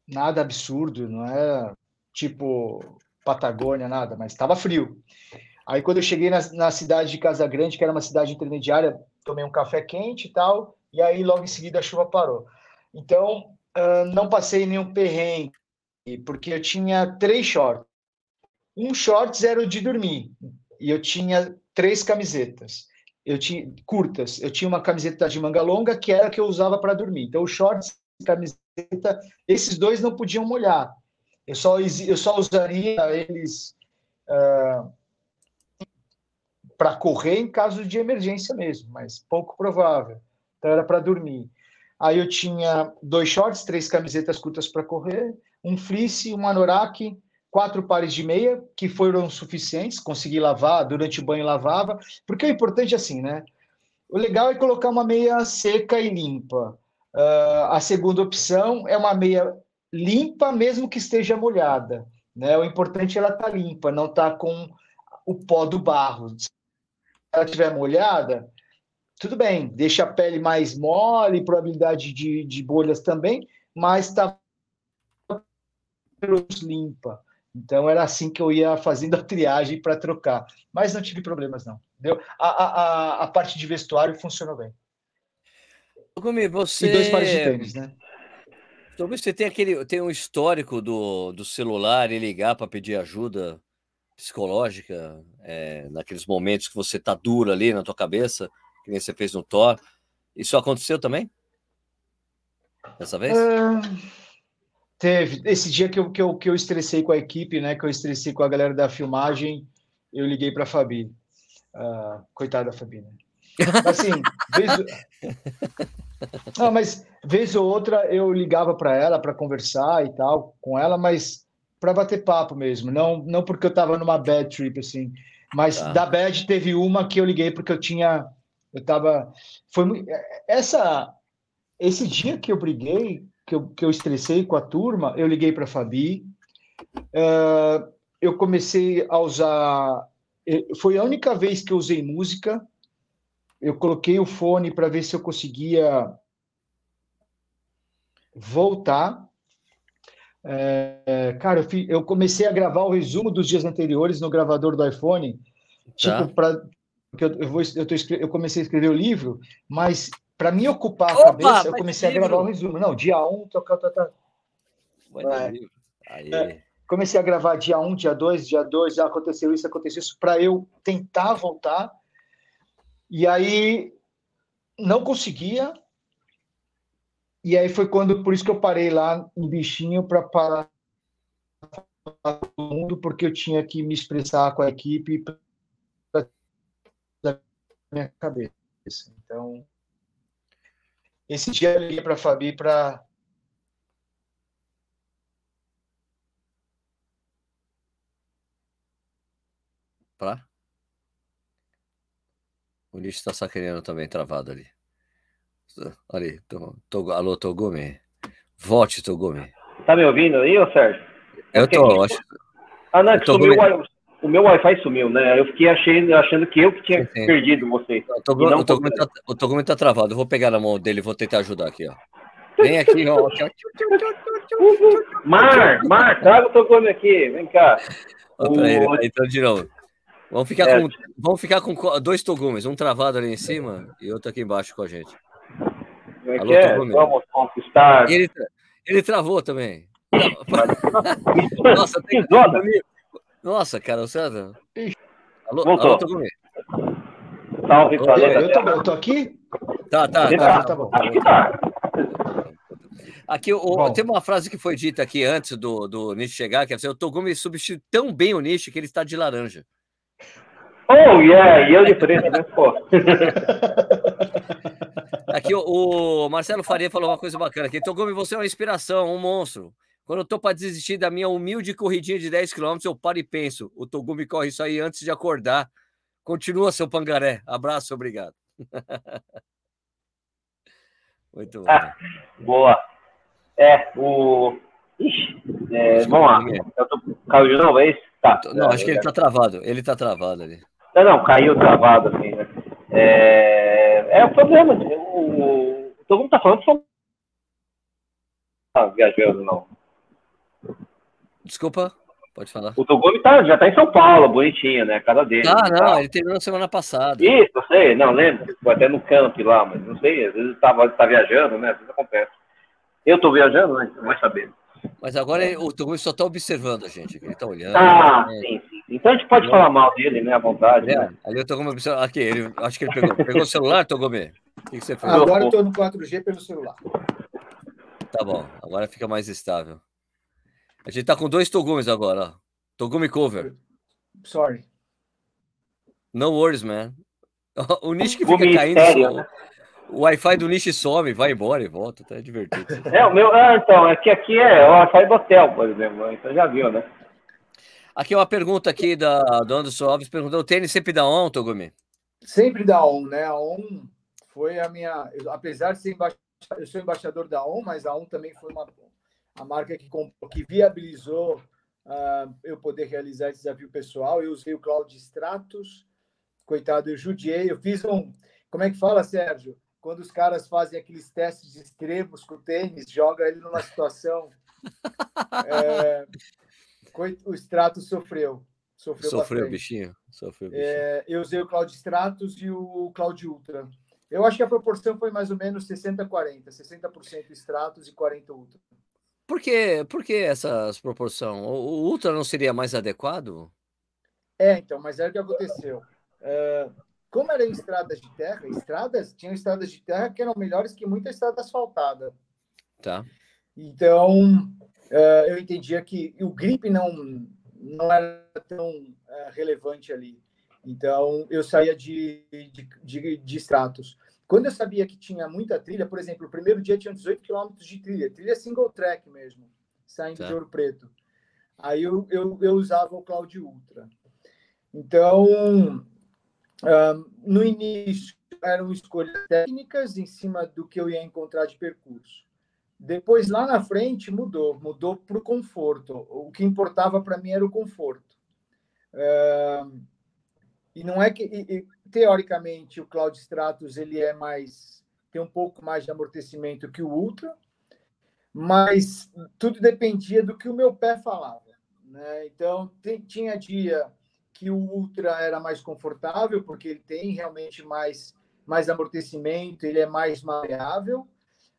nada absurdo, não é tipo Patagônia, nada, mas estava frio. Aí quando eu cheguei na, na, cidade de Casa Grande, que era uma cidade intermediária, tomei um café quente e tal, e aí logo em seguida a chuva parou. Então, uh, não passei nenhum perrengue, porque eu tinha três shorts. Um shorts era o de dormir, e eu tinha três camisetas. Eu tinha curtas, eu tinha uma camiseta de manga longa que era a que eu usava para dormir. Então, os shorts e camiseta, esses dois não podiam molhar. Eu só, eu só usaria eles uh, para correr em caso de emergência mesmo, mas pouco provável. Então era para dormir. Aí eu tinha dois shorts, três camisetas curtas para correr, um fleece, um anorak, quatro pares de meia, que foram suficientes, consegui lavar, durante o banho lavava, porque o importante é assim, né? O legal é colocar uma meia seca e limpa. Uh, a segunda opção é uma meia limpa, mesmo que esteja molhada. Né? O importante é ela estar tá limpa, não estar tá com o pó do barro ela estiver molhada, tudo bem, deixa a pele mais mole, probabilidade de, de bolhas também, mas está limpa. Então era assim que eu ia fazendo a triagem para trocar. Mas não tive problemas, não. Deu? A, a, a parte de vestuário funcionou bem. Gumi, você. E dois pares de tênis, né? Talvez você tem aquele tem um histórico do, do celular e ligar para pedir ajuda psicológica, é, naqueles momentos que você tá duro ali na tua cabeça, que nem você fez no Thor. Isso aconteceu também? Dessa vez? Uh, teve. Esse dia que eu, que, eu, que eu estressei com a equipe, né? Que eu estressei com a galera da filmagem, eu liguei para a Fabi. Uh, coitada da Fabi, né? Assim, vez... Não, mas vez ou outra eu ligava para ela para conversar e tal com ela, mas para bater papo mesmo, não, não porque eu estava numa bad trip assim, mas ah. da bad teve uma que eu liguei porque eu tinha, eu estava, foi essa, esse dia que eu briguei, que eu, que eu estressei com a turma, eu liguei para Fabi, uh, eu comecei a usar, foi a única vez que eu usei música, eu coloquei o fone para ver se eu conseguia voltar é, cara, eu, fi, eu, comecei a gravar o resumo dos dias anteriores no gravador do iPhone, tá. tipo, para eu, eu, vou, eu, tô, eu comecei a escrever o livro, mas para me ocupar a Opa, cabeça, eu comecei a gravar o resumo. Não, dia 1, um, tocar, tocar. É, é, comecei a gravar dia 1, um, dia 2, dia 2, aconteceu isso, aconteceu isso, para eu tentar voltar. E aí não conseguia, e aí foi quando, por isso que eu parei lá um bichinho para parar o mundo, porque eu tinha que me expressar com a equipe da minha cabeça. Então, esse dia eu liguei para a Fabi para Pra? O lixo está sacaneando também travado ali. Ali, to, to, alô, Togumi. Volte, Togumi. Tá me ouvindo aí, ô Sérgio? Eu tô, acho... Ah, não, é que sumiu, o meu Wi-Fi sumiu, né? Eu fiquei achando, achando que eu que tinha perdido você. O Togumi, o, Togumi tá, o Togumi tá travado. Eu vou pegar na mão dele e vou tentar ajudar aqui, ó. Vem aqui, ó. Mar, Mar, traga o Togumi aqui. Vem cá. Ó, o... ele, então, de novo. Vamos ficar, é. com, vamos ficar com dois Togumes, um travado ali em cima e outro aqui embaixo com a gente. Como é Alô, que é? Vamos conquistar. Ele, ele travou também. Nossa, tem... Nossa, cara, o César. Alô, Voltou. alô Togumi. Salve, eu, eu, tô, eu tô aqui? Tá, tá, tá, tá, tá bom. Acho que tá. Aqui, o, tem uma frase que foi dita aqui antes do, do Nishi chegar, que é assim, o Togumi substitui tão bem o Nishi que ele está de laranja. Oh, yeah, e eu de preto, né? Pô. Aqui o, o, Marcelo Faria falou uma coisa bacana aqui. Togumi, você é uma inspiração, um monstro. Quando eu tô para desistir da minha humilde corridinha de 10 km, eu paro e penso. O Togumi corre isso aí antes de acordar. Continua, seu pangaré. Abraço, obrigado. Muito bom. Ah, boa. É, o. Ixi, é, vamos lá. Eu tô... Caiu de novo, é isso? Tá. Não, acho que ele tá travado. Ele tá travado ali. Não, não, caiu travado, assim, né? É, é o problema. O, todo mundo tá falando que são. Ah, viajando, não. Desculpa, pode falar. O Togumi tá, já tá em São Paulo, bonitinho, né? A casa dele. Ah, não, tá. ele terminou semana passada. Isso, eu sei, não, lembro. Foi até no camp lá, mas não sei, às vezes tava, tá viajando, né? Às vezes acontece. Eu tô viajando, né? Não vai saber. Mas agora o Togumi só tá observando a gente, ele tá olhando. Ah, né? sim, sim. Então a gente pode falar mal dele, né? À vontade. É, né? Ali o Togumi observa. Aqui, ele, acho que ele pegou. Pegou o celular, Togumi? O que, que você fez? Agora eu tô no 4G pelo celular. Tá bom, agora fica mais estável. A gente tá com dois Togumes agora, ó. Togumi cover. Sorry. No worries, man. O Nish que fica caindo. Sério, né? O Wi-Fi do Nish some, vai embora e volta, tá divertido. É, o meu. Ah, então, é que aqui é o Wi-Fi do hotel, por exemplo. Então já viu, né? Aqui é uma pergunta aqui da, do Anderson Alves perguntou: o tênis sempre dá on, Togumi? Sempre dá on, né? A on foi a minha. Apesar de ser embaixador, eu sou embaixador da on, mas a on também foi uma a marca que, que viabilizou uh, eu poder realizar esse desafio pessoal. Eu usei o Cloud Stratos, coitado, eu judiei, eu fiz um. Como é que fala, Sérgio? Quando os caras fazem aqueles testes extremos com o tênis, joga ele numa situação. é, o Stratos sofreu. Sofreu, sofreu bichinho. Sofreu bichinho. É, eu usei o Cloud Stratos e o Cloud Ultra. Eu acho que a proporção foi mais ou menos 60-40, 60%, Stratos e 40% Ultra. Por que, por que essa proporção? O, Ultra não seria mais adequado? É, então, mas é o que aconteceu. Uh, como era em estradas de terra, estradas, tinham estradas de terra que eram melhores que muita estrada asfaltada. Tá. Então, uh, eu entendia que o grip não, não era tão uh, relevante ali. Então, eu saía de, de, de, de stratos. Quando eu sabia que tinha muita trilha, por exemplo, o primeiro dia tinha 18 quilômetros de trilha, trilha single track mesmo, saindo tá. de Ouro Preto. Aí eu, eu, eu usava o Cloud Ultra. Então, um, no início eram escolhas técnicas em cima do que eu ia encontrar de percurso. Depois, lá na frente, mudou. Mudou para o conforto. O que importava para mim era o conforto. e não é que... E, teoricamente, o Cloud Stratus ele é mais tem um pouco mais de amortecimento que o Ultra, mas tudo dependia do que o meu pé falava. Né? Então, tem, tinha dia que o Ultra era mais confortável, porque ele tem realmente mais, mais amortecimento, ele é mais maleável,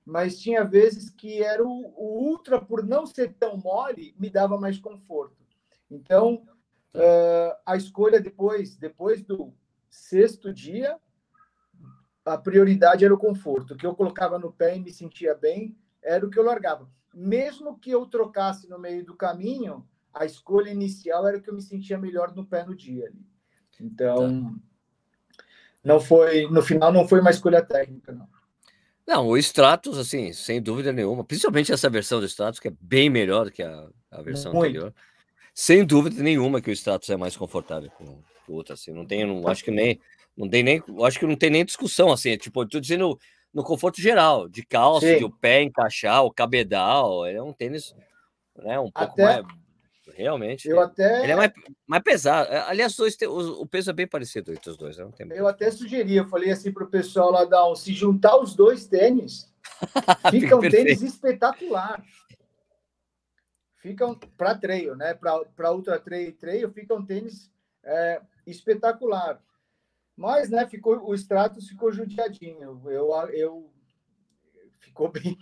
mas tinha vezes que era o, o Ultra, por não ser tão mole, me dava mais conforto. Então, uh, a escolha depois, depois do Sexto dia, a prioridade era o conforto. O que eu colocava no pé e me sentia bem era o que eu largava. Mesmo que eu trocasse no meio do caminho, a escolha inicial era que eu me sentia melhor no pé no dia. Então, tá. não foi, no final não foi uma escolha técnica, não. Não, o Stratos, assim, sem dúvida nenhuma, principalmente essa versão do Stratos, que é bem melhor do que a, a versão Muito. anterior. Sem dúvida nenhuma que o Stratos é mais confortável com, outra, assim, não tem, não, acho que nem, não tem nem, acho que não tem nem discussão, assim, é, tipo, eu tô dizendo no conforto geral, de calça, Sim. de o pé encaixar, o cabedal, é um tênis, né, um pouco até, mais, realmente, eu até, ele é mais, mais pesado, é, aliás, dois, o, o peso é bem parecido entre os dois, não tem Eu até sugeri, eu falei assim pro pessoal lá da se juntar os dois tênis, fica um tênis espetacular. Fica um, para treino, né? Para ultra trail, trail, fica um tênis é, espetacular. Mas, né, ficou, o Stratos ficou judiadinho. Eu, eu ficou bem.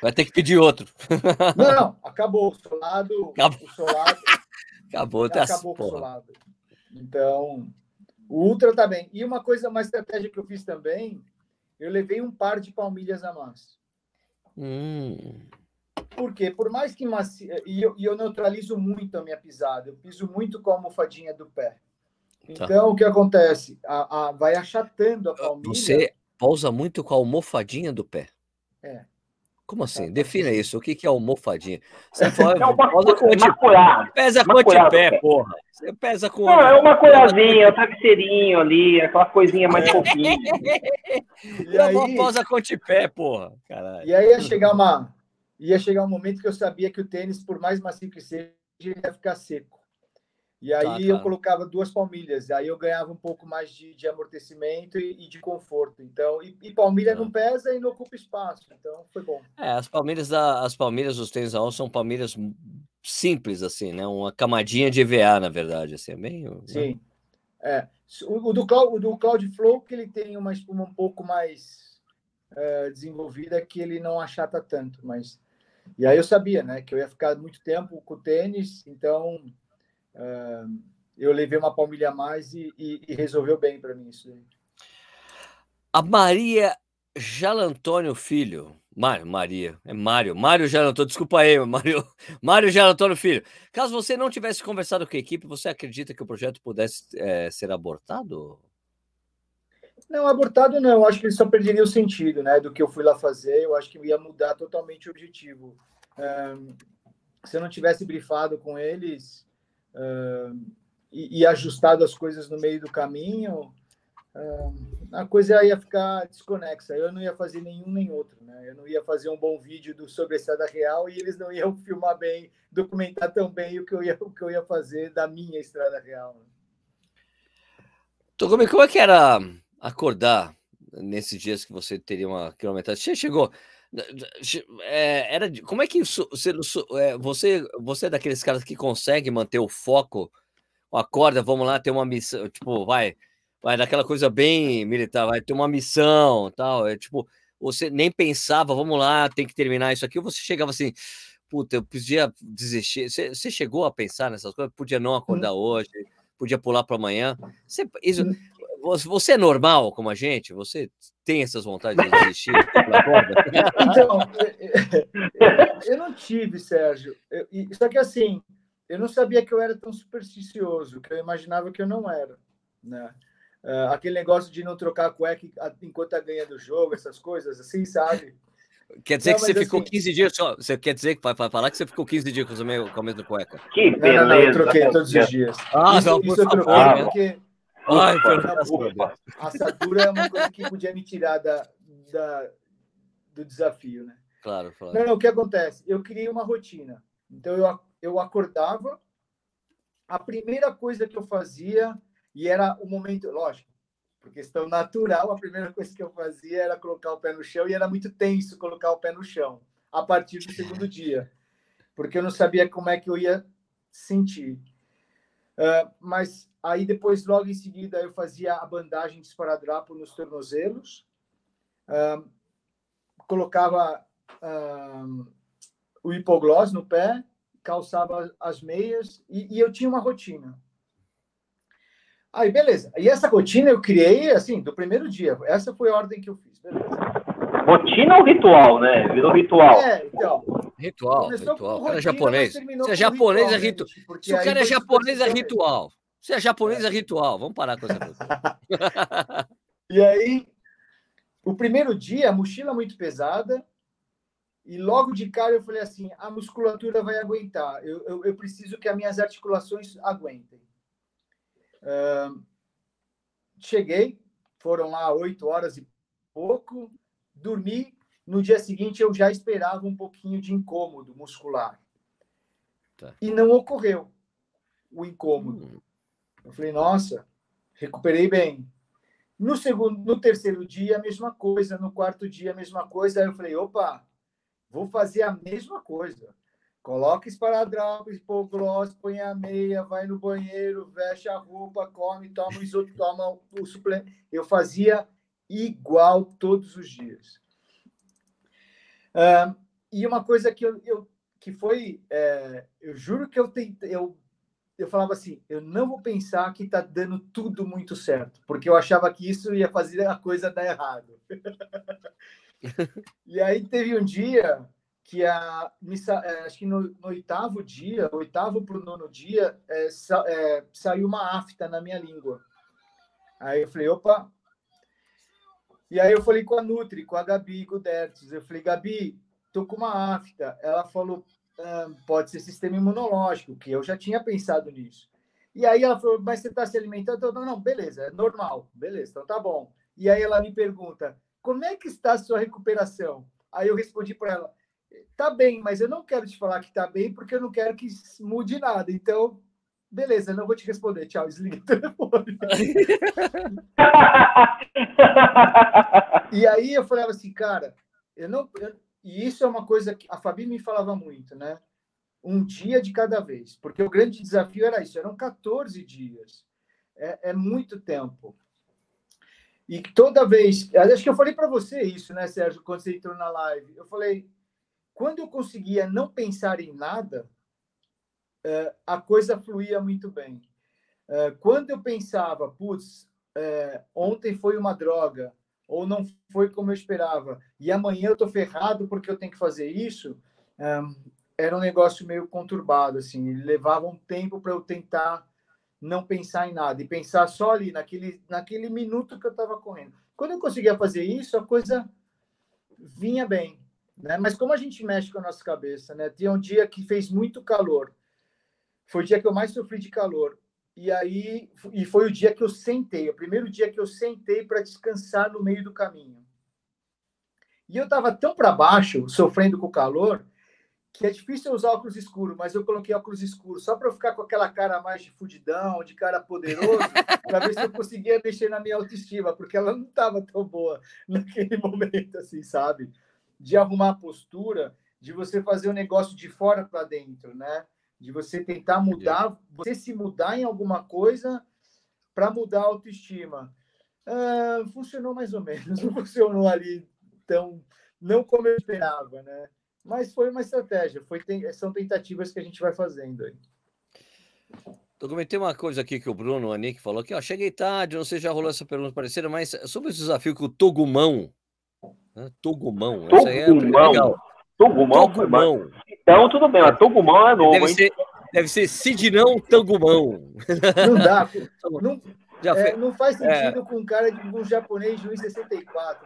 Vai ter que pedir outro. Não, não, acabou o solado. Acabou. O solado acabou, tá acabou o solado. Então, o Ultra tá bem. E uma coisa, uma estratégia que eu fiz também, eu levei um par de palmilhas a mais. Hum. Por quê? Por mais que macia... e, eu, e eu neutralizo muito a minha pisada, eu piso muito com a almofadinha do pé. Tá. Então, o que acontece? A, a, vai achatando a palmilha. Você pousa muito com a almofadinha do pé. É. Como assim? Defina isso. O que é almofadinha? Você fala, é uma, pousa com antepé. Pesa com antepé, porra. Você pesa com. Não, é uma colhazinha, um travesseirinho ali, aquela coisinha mais fofinha. e aí... Posa com antepé, porra. Caralho. E aí ia chegar uma. Ia chegar um momento que eu sabia que o tênis, por mais macio que seja, ia ficar seco. E aí tá, eu colocava duas palmilhas, aí eu ganhava um pouco mais de, de amortecimento e, e, de conforto. Então, e, e palmilha tá. não pesa e não ocupa espaço, então foi bom. É, as palmilhas da, as palmilhas dos tênis a são palmilhas simples assim, né? Uma camadinha de EVA, na verdade, assim, é bem. Né? Sim. Né? É. O, o, do Cloud, o do Cloud Flow que ele tem uma espuma um pouco mais uh, desenvolvida que ele não achata tanto, mas e aí eu sabia, né, que eu ia ficar muito tempo com o tênis, então eu levei uma palmilha a mais e, e, e resolveu bem para mim isso. A Maria Jalantônio Filho. Mário, Maria, é Mário. Mário Jalantônio, desculpa aí, Mário. Mário Jalantônio Filho. Caso você não tivesse conversado com a equipe, você acredita que o projeto pudesse é, ser abortado? Não, abortado não. Eu acho que ele só perderia o sentido, né? Do que eu fui lá fazer. Eu acho que ia mudar totalmente o objetivo. Um, se eu não tivesse brifado com eles, uh, e, e, ajustado as coisas no meio do caminho, uh, a coisa ia ficar desconexa. Eu não ia fazer nenhum nem outro. Né? Eu não ia fazer um bom vídeo do, sobre a Estrada Real e eles não iam filmar bem, documentar tão bem o que eu ia, o que eu ia fazer da minha Estrada Real. Né? Togumi, como é que era acordar nesses dias que você teria uma quilometragem? Você chegou é, era como é que você, é, você, você é daqueles caras que consegue manter o foco, acorda, vamos lá, ter uma missão, tipo, vai, vai daquela coisa bem militar, vai ter uma missão, tal, é tipo, você nem pensava, vamos lá, tem que terminar isso aqui, ou você chegava assim, puta, eu podia desistir, você, você chegou a pensar nessas coisas, podia não acordar hum. hoje, podia pular para amanhã, você, isso, hum. Você é normal como a gente? Você tem essas vontades de desistir? então, eu não tive, Sérgio. Eu, só que assim, eu não sabia que eu era tão supersticioso, que eu imaginava que eu não era. Né? Uh, aquele negócio de não trocar a cueca enquanto tá ganhando o jogo, essas coisas assim, sabe? Quer dizer não, que você assim, ficou 15 dias só. Você quer dizer que vai falar que você ficou 15 dias com, com a mesma cueca? Que beleza! Não, não, eu troquei todos os dias. Ah, isso, não, isso eu troquei ah, porque Ai, a assadura é uma coisa que podia me tirar da, da, do desafio, né? Claro, claro. Não, não, o que acontece? Eu criei uma rotina. Então, eu, eu acordava, a primeira coisa que eu fazia, e era o momento, lógico, por questão natural, a primeira coisa que eu fazia era colocar o pé no chão, e era muito tenso colocar o pé no chão, a partir do segundo dia, porque eu não sabia como é que eu ia sentir. Uh, mas Aí depois, logo em seguida, eu fazia a bandagem de esparadrapo nos tornozelos, um, colocava um, o hipoglós no pé, calçava as meias e, e, eu tinha uma rotina. Aí, beleza. E essa rotina eu criei, assim, do primeiro dia. Essa foi a ordem que eu fiz. Beleza. Rotina ou ritual, né? Virou ritual. É, então. Ritual, ritual. O cara é japonês. Se é japonês, é ritual. Se o cara é japonês, é ritual. Você é japonês, é ritual. Vamos parar com essa coisa. e aí, o primeiro dia, a mochila muito pesada, e logo de cara eu falei assim: a musculatura vai aguentar, eu, eu, eu preciso que as minhas articulações aguentem. Uh, cheguei, foram lá oito horas e pouco, dormi. No dia seguinte eu já esperava um pouquinho de incômodo muscular. Tá. E não ocorreu o incômodo. Hum. Eu falei, nossa, recuperei bem. No segundo, no terceiro dia, a mesma coisa. No quarto dia, a mesma coisa. Aí eu falei, opa, vou fazer a mesma coisa. Coloca esparadrapo, hipoglós, põe a meia, vai no banheiro, veste a roupa, come, toma o isoto, toma o suplemento. Eu fazia igual todos os dias. e uma coisa que eu, eu que foi, é, eu juro que eu tentei, eu eu falava assim, eu não vou pensar que está dando tudo muito certo, porque eu achava que isso ia fazer a coisa dar errado. e aí teve um dia que a é, acho que no, no oitavo dia, oitavo para o nono dia, é, sa, é, saiu uma afta na minha língua. Aí eu falei, opa. E aí eu falei com a Nutri, com a Gabi Gudertes. Eu falei, Gabi, tô com uma afta. Ela falou, pode ser sistema imunológico, que eu já tinha pensado nisso. E aí ela falou, mas você está se alimentando? Eu, não, não, beleza, é normal, beleza, então tá bom. E aí ela me pergunta, como é que está a sua recuperação? Aí eu respondi para ela, tá bem, mas eu não quero te falar que tá bem porque eu não quero que mude nada. Então, beleza, não vou te responder. Tchau, desliga o telefone. e aí eu falava assim, cara, eu não. Eu, e isso é uma coisa que a Fabi me falava muito, né? Um dia de cada vez, porque o grande desafio era isso, eram 14 dias. É, é muito tempo. E toda vez, acho que eu falei para você isso, né, Sérgio, quando você entrou na live. Eu falei, quando eu conseguia não pensar em nada, é, a coisa fluía muito bem. É, quando eu pensava, putz, é, ontem foi uma droga, ou não foi como eu esperava, e amanhã eu estou ferrado porque eu tenho que fazer isso, era um negócio meio conturbado, assim, levava um tempo para eu tentar não pensar em nada e pensar só ali, naquele, naquele minuto que eu estava correndo. Quando eu conseguia fazer isso, a coisa vinha bem. Né? Mas como a gente mexe com a nossa cabeça, né? Tinha um dia que fez muito calor. Foi o dia que eu mais sofri de calor. E aí e foi o dia que eu sentei, o primeiro dia que eu sentei para descansar no meio do caminho. E eu estava tão para baixo, sofrendo com o calor, que é difícil usar óculos escuros, mas eu coloquei óculos escuros só para ficar com aquela cara mais de fudidão, de cara poderoso, para ver se eu conseguia mexer na minha autoestima, porque ela não estava tão boa naquele momento, assim, sabe? de arrumar a postura, de você fazer o negócio de fora para dentro, né? De você tentar mudar, você se mudar em alguma coisa para mudar a autoestima. Ah, funcionou mais ou menos, não funcionou ali tão, não como eu esperava, né? Mas foi uma estratégia, foi, são tentativas que a gente vai fazendo aí. Eu comentei uma coisa aqui que o Bruno Anik falou que ó, cheguei tarde, não sei se já rolou essa pergunta parecida, mas sobre esse desafio que o Togumão né? Togumão. Togumão. Essa é legal. Togumão. Togumão. Então, tudo bem, mas Togumão é novo, deve hein? Ser, deve ser Sidnão Togumão. Não dá. não, já é, não faz é. sentido é. com um cara de um japonês de 1,64,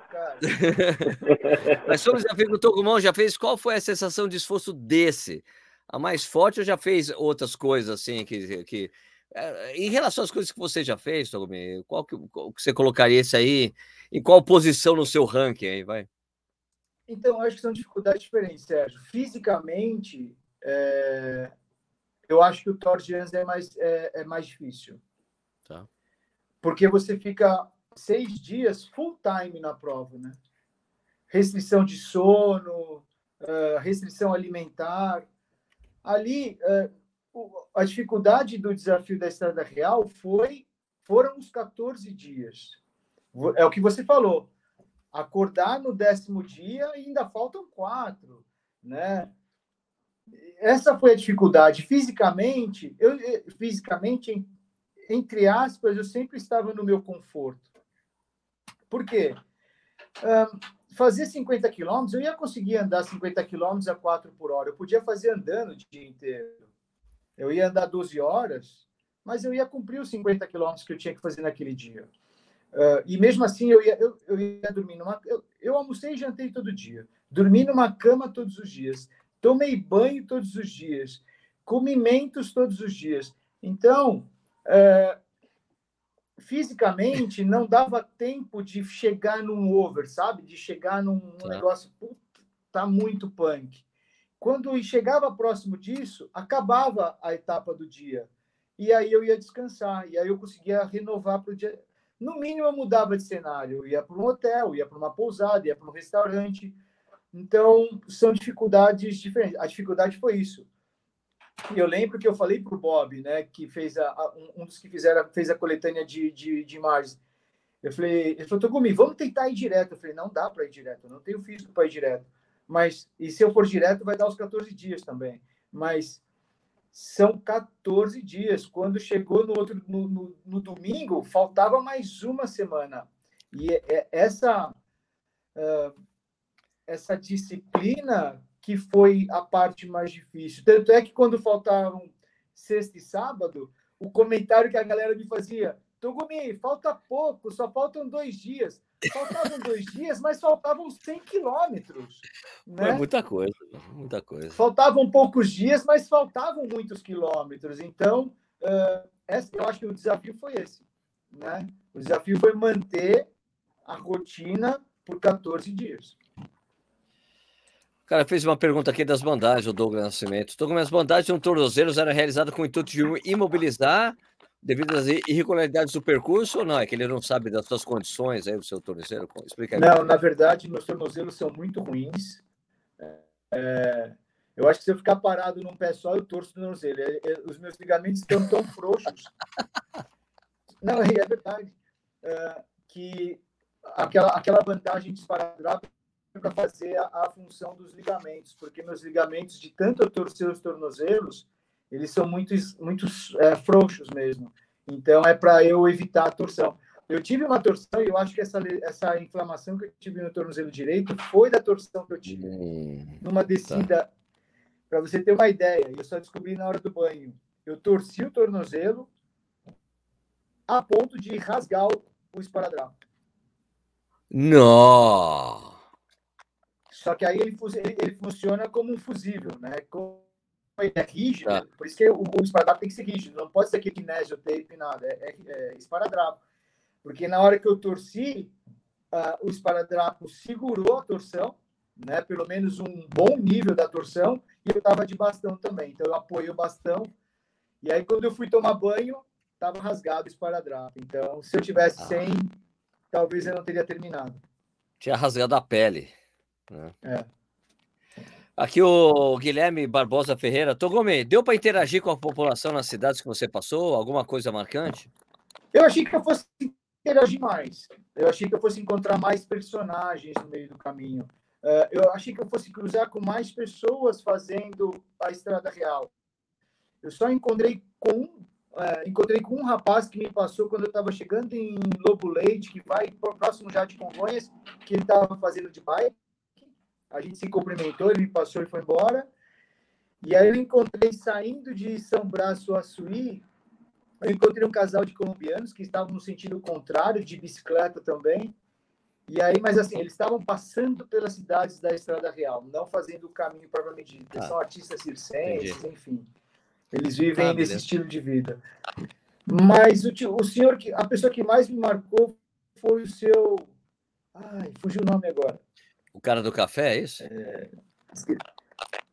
cara. Mas sobre o desafio do Togumão, já fez? Qual foi a sensação de esforço desse? A mais forte ou já fez outras coisas assim que, que é, em relação às coisas que você já fez, Togumi, qual que, qual que você colocaria esse aí? Em qual posição no seu ranking aí, vai? Então, acho que são dificuldades diferentes, Sérgio. Fisicamente, é... eu acho que o Thor Jans é mais, é, é, mais difícil. Tá. Porque você fica seis dias full time na prova, né? Restrição de sono, uh, restrição alimentar. Ali, uh, a dificuldade do desafio da Estrada Real foi foram os 14 dias. É o que você falou. Acordar no décimo dia e ainda faltam quatro, né? Essa foi a dificuldade. Fisicamente, eu fisicamente, entre aspas, eu sempre estava no meu conforto. Por quê? Um, fazer 50 quilômetros, eu ia conseguir andar 50 quilômetros a 4 por hora. Eu podia fazer andando o dia inteiro. Eu ia andar 12 horas, mas eu ia cumprir os 50 quilômetros que eu tinha que fazer naquele dia. Uh, e mesmo assim, eu ia, eu, eu ia dormir numa. Eu, eu almocei e jantei todo dia. Dormi numa cama todos os dias. Tomei banho todos os dias. Comi mentos todos os dias. Então, uh, fisicamente, não dava tempo de chegar num over, sabe? De chegar num tá. negócio. Puta, tá muito punk. Quando chegava próximo disso, acabava a etapa do dia. E aí eu ia descansar. E aí eu conseguia renovar para o dia. No mínimo, eu mudava de cenário. Eu ia para um hotel, ia para uma pousada, ia para um restaurante. Então, são dificuldades diferentes. A dificuldade foi isso. Eu lembro que eu falei para o Bob, né, que fez a, a, um dos que fizeram, fez a coletânea de, de, de imagens. Eu falei, ele falou, Togumi, vamos tentar ir direto. Eu falei, não dá para ir direto, eu não tenho físico para ir direto mas e se eu for direto vai dar os 14 dias também. Mas são 14 dias. Quando chegou no outro no, no, no domingo, faltava mais uma semana. E é, é essa uh, essa disciplina que foi a parte mais difícil. Tanto é que quando faltavam sexta e sábado, o comentário que a galera me fazia, Togumi, falta pouco, só faltam dois dias. Faltavam dois dias, mas faltavam 100 quilômetros. Né? É muita coisa, muita coisa. Faltavam poucos dias, mas faltavam muitos quilômetros. Então, uh, essa, eu acho que o desafio foi esse. Né? O desafio foi manter a rotina por 14 dias. O cara fez uma pergunta aqui das bandagens, o Douglas Nascimento. Douglas, as bandagens de um tornozelo eram realizadas com o intuito de imobilizar devido às irregularidades do percurso ou não? É que ele não sabe das suas condições aí, o seu tornozelo? Explica aí. Não, na verdade, meus tornozelos são muito ruins. É, eu acho que se eu ficar parado num pé só, eu torço o tornozelo. É, é, os meus ligamentos estão tão frouxos. Não, é verdade. É, que aquela, aquela vantagem de esparadrapo para fazer a, a, função dos ligamentos, porque meus ligamentos, de tanto eu torcer os tornozelos, eles são muito, muito é, frouxos mesmo. Então, é para eu evitar a torção. Eu tive uma torção e eu acho que essa, essa inflamação que eu tive no tornozelo direito foi da torção que eu tive. Hum, numa descida, tá. para você ter uma ideia, eu só descobri na hora do banho. Eu torci o tornozelo a ponto de rasgar o, esparadrapo. Não! Só que aí ele, ele, ele funciona como um fusível, né? Como ele é rígido, tá. por isso que o, o esparadrapo tem que ser rígido, não pode ser aquele kinésio tape, nada, é, é, é esparadrapo. Porque na hora que eu torci, uh, o esparadrapo segurou a torção, né? Pelo menos um bom nível da torção, e eu estava de bastão também. Então eu apoiei o bastão, e aí quando eu fui tomar banho, estava rasgado o esparadrapo. Então, se eu tivesse ah. sem, talvez eu não teria terminado. Tinha rasgado a pele. Né? É. Aqui o Guilherme Barbosa Ferreira. Togome, deu para interagir com a população nas cidades que você passou? Alguma coisa marcante? Eu achei que eu fosse interagir mais. Eu achei que eu fosse encontrar mais personagens no meio do caminho. Uh, eu achei que eu fosse cruzar com mais pessoas fazendo a estrada real. Eu só encontrei com uh, encontrei com um rapaz que me passou quando eu estava chegando em Lobo Leite, que vai próximo já de Congonhas, que ele estava fazendo de bike a gente se cumprimentou, ele me passou e foi embora. E aí eu encontrei, saindo de São Brás Açuí, eu encontrei um casal de colombianos que estavam no sentido contrário, de bicicleta também. E aí, mas assim, eles estavam passando pelas cidades da Estrada Real, não fazendo o caminho propriamente dito. Eles ah, são artistas circenses, entendi. enfim. Eles vivem ah, nesse estilo de vida. Mas o, o senhor, que a pessoa que mais me marcou foi o seu. Ai, fugiu o nome agora. O cara do café, é isso? É,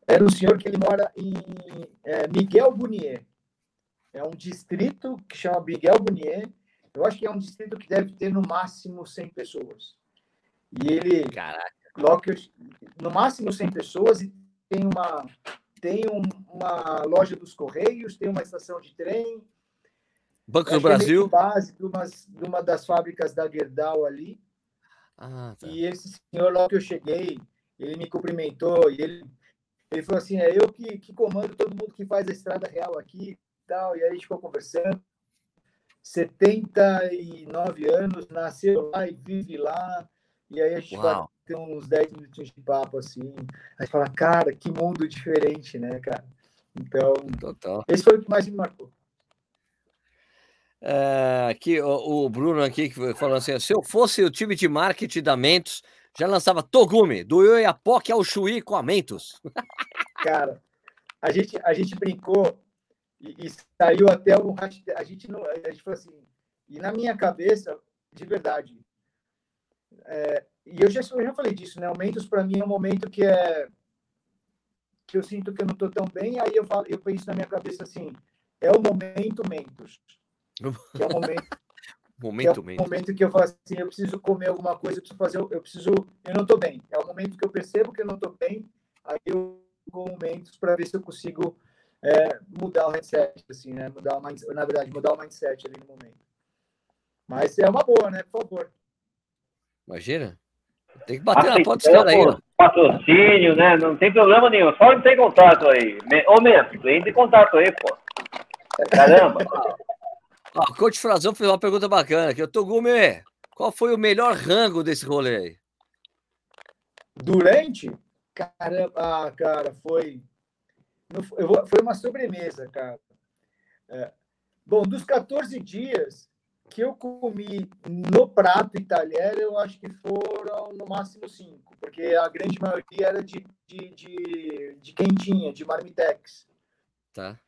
era um senhor que ele mora em é, Miguel Bunier. É um distrito que chama Miguel Bunier. Eu acho que é um distrito que deve ter no máximo 100 pessoas. E ele. Caraca. Logo eu, no máximo 100 pessoas e tem uma, tem um, uma loja dos Correios, tem uma estação de trem. Banco do Brasil. É base de uma, de uma das fábricas da Gerdau ali. Ah, tá. E esse senhor, logo que eu cheguei, ele me cumprimentou e ele, ele falou assim: é eu que, que comando todo mundo que faz a estrada real aqui tal. E aí a gente ficou conversando. 79 anos, nasceu lá e vive lá. E aí a gente vai ter uns 10 minutinhos de papo assim. Aí fala, cara, que mundo diferente, né, cara? Então, Total. esse foi o que mais me marcou. É, aqui, o, o, Bruno aqui falou assim: se eu fosse o time de marketing da Mentos, já lançava Togumi, do Ioiapoque ao Chuí com a Mentos. Cara, a gente, a gente brincou e, e saiu até o. A gente, não, a gente falou assim, e na minha cabeça, de verdade, é, e eu já, eu já falei disso, né? O Mentos para mim é um momento que é. que eu sinto que eu não estou tão bem, aí eu, falo, eu penso na minha cabeça assim: é o momento Mentos é o momento. momento, é momento que eu falo assim, eu preciso comer alguma coisa, eu preciso fazer, eu preciso, eu não estou bem. É o momento que eu percebo que eu não estou bem, aí eu momentos para ver se eu consigo é, mudar o headset, assim, né? Mudar o mindset, na verdade, mudar o mindset ali no momento. Mas é uma boa, né? Por favor. Imagina. Tem que bater na porta dos caras aí, ó. Patrocínio, né? Não tem problema nenhum. Só não tem contato aí. Ô, mesmo, tem contato aí, pô. Caramba. Ó, o Coach Frazão fez uma pergunta bacana aqui. Togumi, qual foi o melhor rango desse rolê aí? Durante? Caramba, ah, cara, foi. Vou, foi uma sobremesa, cara. É. Bom, dos 14 dias que eu comi no prato e talher, eu acho que foram no máximo cinco, porque a grande maioria era de, de, de, de quentinha, de marmitex. Tá.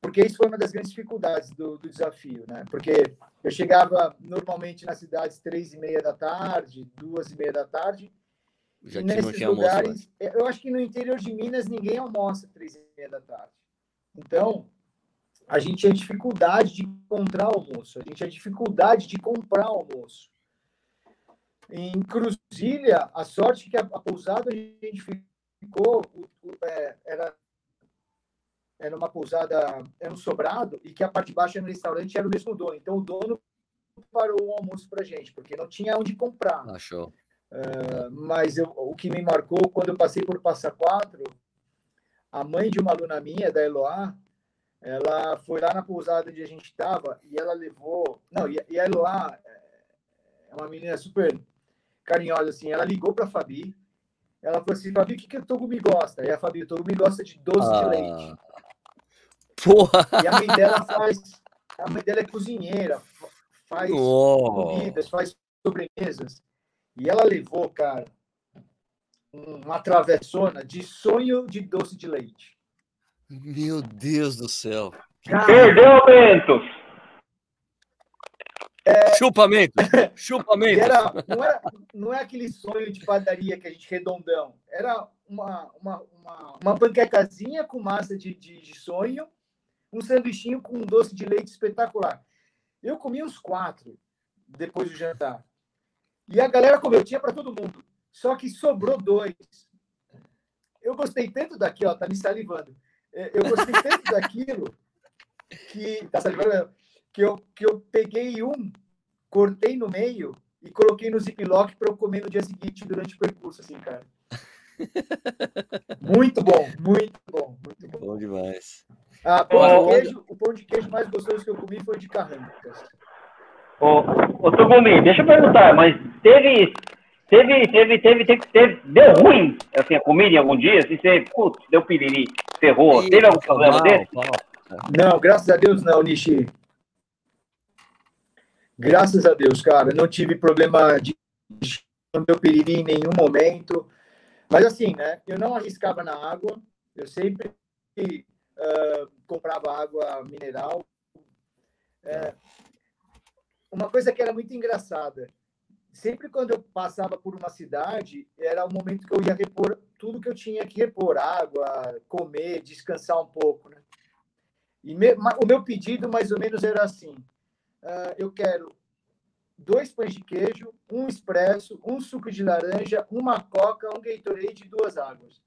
Porque isso foi uma das grandes dificuldades do, do desafio, né? Porque eu chegava normalmente nas cidades três e meia da tarde, duas e meia da tarde, já nesses lugares, almoço, eu acho que no interior de Minas ninguém almoça três e meia da tarde. Então, a gente tinha dificuldade de encontrar almoço, a gente tinha dificuldade de comprar almoço. Em Cruzilha, a sorte que a, a pousada a gente ficou é, era era uma pousada, era um sobrado, e que a parte de baixo era um restaurante era o mesmo dono. Então o dono parou o almoço para gente, porque não tinha onde comprar. Achou. Uh, mas eu, o que me marcou, quando eu passei por Passa Quatro, a mãe de uma aluna minha, da Eloá, ela foi lá na pousada onde a gente estava e ela levou. Não, e, e a Eloá é uma menina super carinhosa, assim. Ela ligou para a Fabi. Ela falou assim: Fabi, o que, que o Togumi gosta? E a Fabi, o Togumi gosta de doce ah, de leite. Porra! E a mãe dela faz. A mãe dela é cozinheira, faz oh. comidas, faz sobremesas. E ela levou, cara, uma travessona de sonho de doce de leite. Meu Deus do céu. Perdeu, Bento! É, chupamento, chupamento. Era, não, era, não é aquele sonho de padaria que a gente redondão. Era uma, uma, uma, uma panquecazinha com massa de, de, de sonho, um sanduichinho com um doce de leite espetacular. Eu comi uns quatro depois do jantar. E a galera comeu, tinha para todo mundo. Só que sobrou dois. Eu gostei tanto daquilo, ó, tá me salivando. É, eu gostei tanto daquilo que tá salivando, que eu que eu peguei um, cortei no meio e coloquei no ziplock para eu comer no dia seguinte durante o percurso, assim, cara. Muito bom, muito bom, muito bom. Bom demais. Ah, pão de queijo, o pão de queijo mais gostoso que eu comi foi de Carrancas. Ô, ô Tugumi, deixa eu perguntar, mas teve, teve, teve, teve, teve, teve, deu ruim, assim, a comida em algum dia? Se você, putz, deu piriri, ferrou, Ih, teve algum problema desse? Não, graças a Deus não, Nishi. Graças a Deus, cara, não tive problema de não deu piriri em nenhum momento. Mas assim, né, eu não arriscava na água, eu sempre uh, comprava água mineral. É, uma coisa que era muito engraçada. Sempre quando eu passava por uma cidade, era o momento que eu ia repor tudo que eu tinha que repor: água, comer, descansar um pouco. Né? E me, o meu pedido, mais ou menos, era assim: uh, eu quero dois pães de queijo, um expresso, um suco de laranja, uma coca, um Gatorade e duas águas.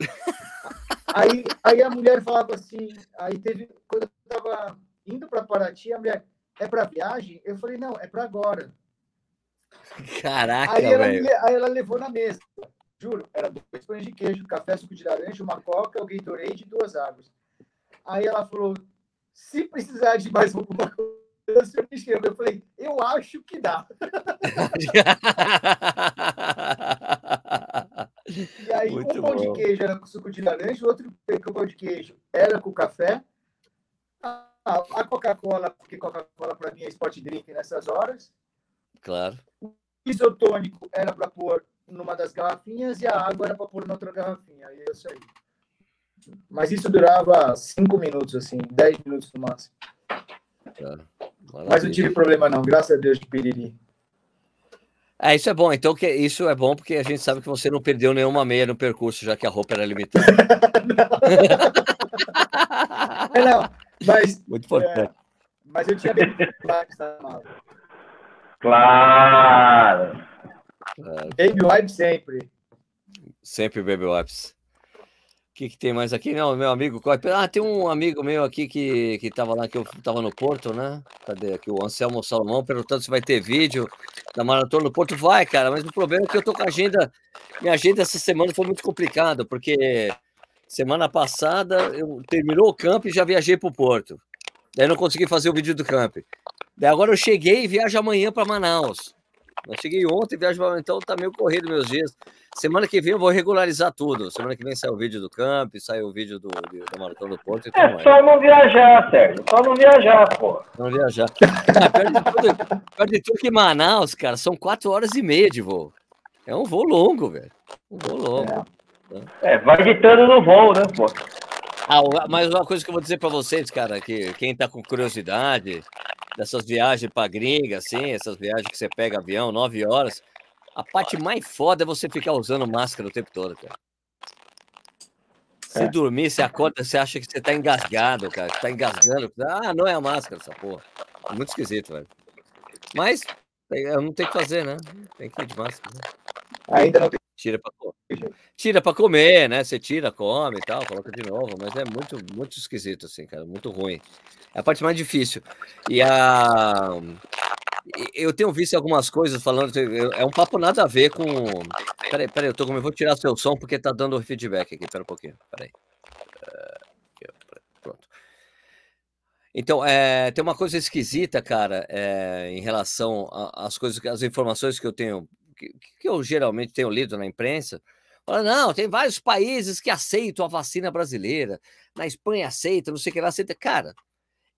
aí, aí a mulher falava assim, aí teve, quando eu estava indo para Paraty, a mulher, é para viagem? Eu falei, não, é para agora. Caraca, aí ela, aí ela levou na mesa. Juro, era dois pães de queijo, café, suco de laranja, uma coca, o Gatorade e duas águas. Aí ela falou, se precisar de mais alguma coisa, o senhor me chama. Eu falei, eu acho que dá. e aí, Muito um pão bom. de queijo era com suco de laranja, o outro pão de queijo era com café. A Coca-Cola, porque Coca-Cola para mim é sport drink nessas horas. Claro. O isotônico era para pôr numa das garrafinhas e a água era para pôr na outra garrafinha. Aí é isso aí. Mas isso durava cinco minutos, assim, dez minutos no máximo. Claro. Mas não tive problema, não, graças a Deus de piriri. É, isso é bom. Então, que isso é bom porque a gente sabe que você não perdeu nenhuma meia no percurso, já que a roupa era limitada. não. É, não. Mas, Muito importante. É, mas eu tinha Baby Wipes Claro! Baby Wipes sempre. Sempre Baby Wipes. que, que tem mais aqui? Não, meu amigo. Ah, tem um amigo meu aqui que, que tava lá, que eu tava no Porto, né? Cadê aqui? O Anselmo Salomão perguntando se vai ter vídeo da Maratona do Porto. Vai, cara, mas o problema é que eu tô com a agenda. Minha agenda essa semana foi muito complicada, porque semana passada eu terminou o campo e já viajei pro Porto. Daí não consegui fazer o vídeo do camp. Daí agora eu cheguei e viajo amanhã para Manaus. Eu cheguei ontem, viajo para então tá meio corrido meus dias. Semana que vem eu vou regularizar tudo. Semana que vem sai o vídeo do camp, sai o vídeo do, da Maratona do Porto. é só não viajar, Sérgio. Só não viajar, pô. Não viajar. Ah, perto, de tudo, perto de tudo que Manaus, cara, são quatro horas e meia de voo. É um voo longo, velho. Um voo longo. É, é vai ditando no voo, né, pô? Ah, mas uma coisa que eu vou dizer para vocês, cara, que quem tá com curiosidade dessas viagens para gringa, assim, essas viagens que você pega avião, nove horas, a parte mais foda é você ficar usando máscara o tempo todo, cara. Se é. dormir, você acorda, você acha que você tá engasgado, cara, que tá engasgando. Ah, não é a máscara, essa porra. É muito esquisito, velho. Mas eu não tenho que fazer, né? Tem que ir de máscara. Né? Ainda não tem. Tira para tira para comer, né? Você tira, come e tal, coloca de novo, mas é muito muito esquisito assim, cara, muito ruim. É a parte mais difícil. E a eu tenho visto algumas coisas falando, é um papo nada a ver com. Peraí, peraí, eu tô com. Eu vou tirar seu som porque tá dando feedback aqui. Pera um pouquinho. Peraí. Então, é, tem uma coisa esquisita, cara, é, em relação às coisas, as informações que eu tenho que, que eu geralmente tenho lido na imprensa, fala, não, tem vários países que aceitam a vacina brasileira. Na Espanha aceita, não sei o que lá aceita. Cara,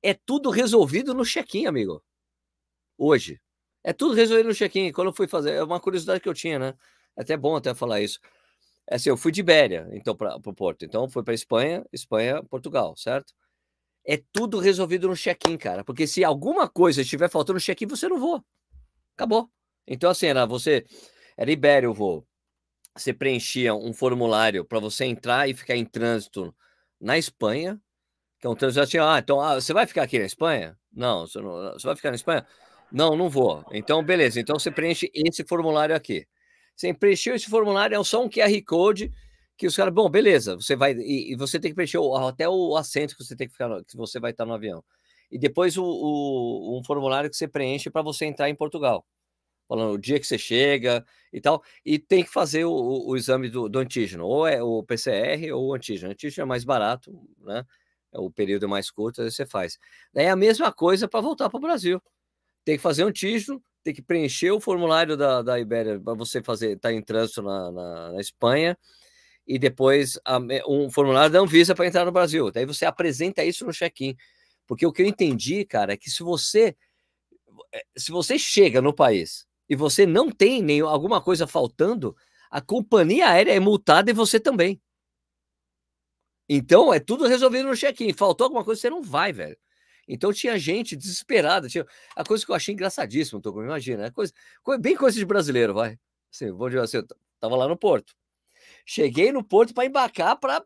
é tudo resolvido no check-in, amigo. Hoje. É tudo resolvido no check-in. Quando eu fui fazer, é uma curiosidade que eu tinha, né? É até bom até falar isso. É assim, eu fui de Ibéria, então, para o Porto. Então, fui para Espanha, Espanha, Portugal, certo? É tudo resolvido no check-in, cara. Porque se alguma coisa estiver faltando no check-in, você não voa. Acabou. Então, assim, era você. Era Ibéria o voo. Você preenchia um formulário para você entrar e ficar em trânsito na Espanha, que é um trânsito assim, ah, então ah, você vai ficar aqui na Espanha? Não, você não, você vai ficar na Espanha? Não, não vou. Então, beleza. Então você preenche esse formulário aqui. Você preencheu esse formulário, é só um QR Code que os caras, bom, beleza, você vai e, e, você tem que preencher o, até o assento que você tem que ficar, que você vai estar no avião. E depois o, o um formulário que você preenche para você entrar em Portugal falando o dia que você chega e tal, e tem que fazer o, o, o exame do, do, antígeno, ou é o PCR ou o antígeno. O antígeno é mais barato, né? É o período é mais curto, aí você faz. É a mesma coisa para voltar para o Brasil. Tem que fazer antígeno, tem que preencher o formulário da, da Ibéria para você fazer, tá em trânsito na, na, na, Espanha, e depois um formulário da Anvisa para entrar no Brasil. Daí você apresenta isso no check-in. Porque o que eu entendi, cara, é que se você eh, se você chega no país e você não tem nem alguma coisa faltando, a companhia aérea é multada e você também. Então é tudo resolvido no check-in. Faltou alguma coisa, você não vai, velho. Então tinha gente desesperada. Tinha... A coisa que eu achei engraçadíssima, tô imagina. É coisa... bem coisa de brasileiro, vai. Assim, vou dizer assim, eu tava lá no Porto. Cheguei no Porto para embarcar para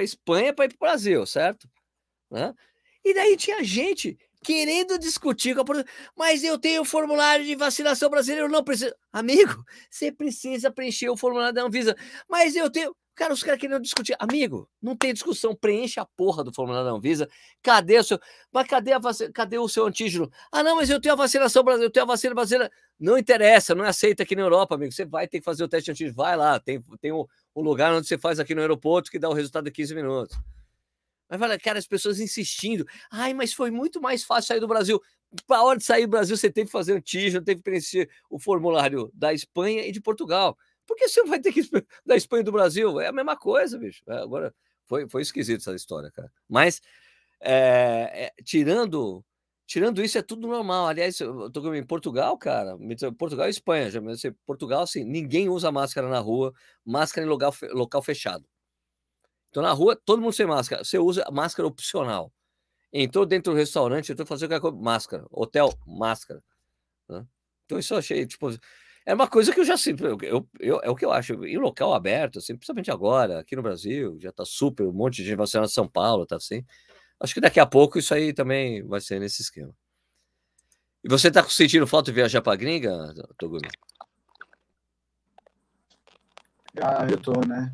Espanha, para ir para o Brasil, certo? Né? E daí tinha gente querendo discutir com a mas eu tenho o formulário de vacinação brasileiro, não preciso. Amigo, você precisa preencher o formulário da Anvisa, mas eu tenho. Cara, os caras querendo discutir. Amigo, não tem discussão. Preenche a porra do formulário da Anvisa. Cadê o seu. Mas cadê, a vac... cadê o seu antígeno? Ah, não, mas eu tenho a vacinação brasileira, eu tenho a vacina brasileira. Não interessa, não é aceita aqui na Europa, amigo. Você vai ter que fazer o teste antígeno. Vai lá, tem, tem um lugar onde você faz aqui no aeroporto que dá o resultado em 15 minutos. Mas fala, cara, as pessoas insistindo. Ai, mas foi muito mais fácil sair do Brasil. Para hora de sair do Brasil, você teve que fazer tígio, teve que preencher o formulário da Espanha e de Portugal. Por que você vai ter que da Espanha e do Brasil? É a mesma coisa, bicho. É, agora, foi, foi esquisito essa história, cara. Mas, é, é, tirando tirando isso, é tudo normal. Aliás, eu tô em Portugal, cara. Portugal e Espanha. Já, Portugal, assim, ninguém usa máscara na rua, máscara em local, local fechado. Então, na rua, todo mundo sem máscara. Você usa máscara opcional. Entrou dentro do restaurante, eu tô fazendo qualquer coisa, máscara. Hotel, máscara. Né? Então, isso eu achei, tipo, é uma coisa que eu já sempre, eu, eu, é o que eu acho, em local aberto, assim, principalmente agora, aqui no Brasil, já tá super, um monte de gente vacinando em São Paulo, tá assim. Acho que daqui a pouco isso aí também vai ser nesse esquema. E você tá sentindo falta de viajar pra gringa, Togumi? Ah, eu tô, né?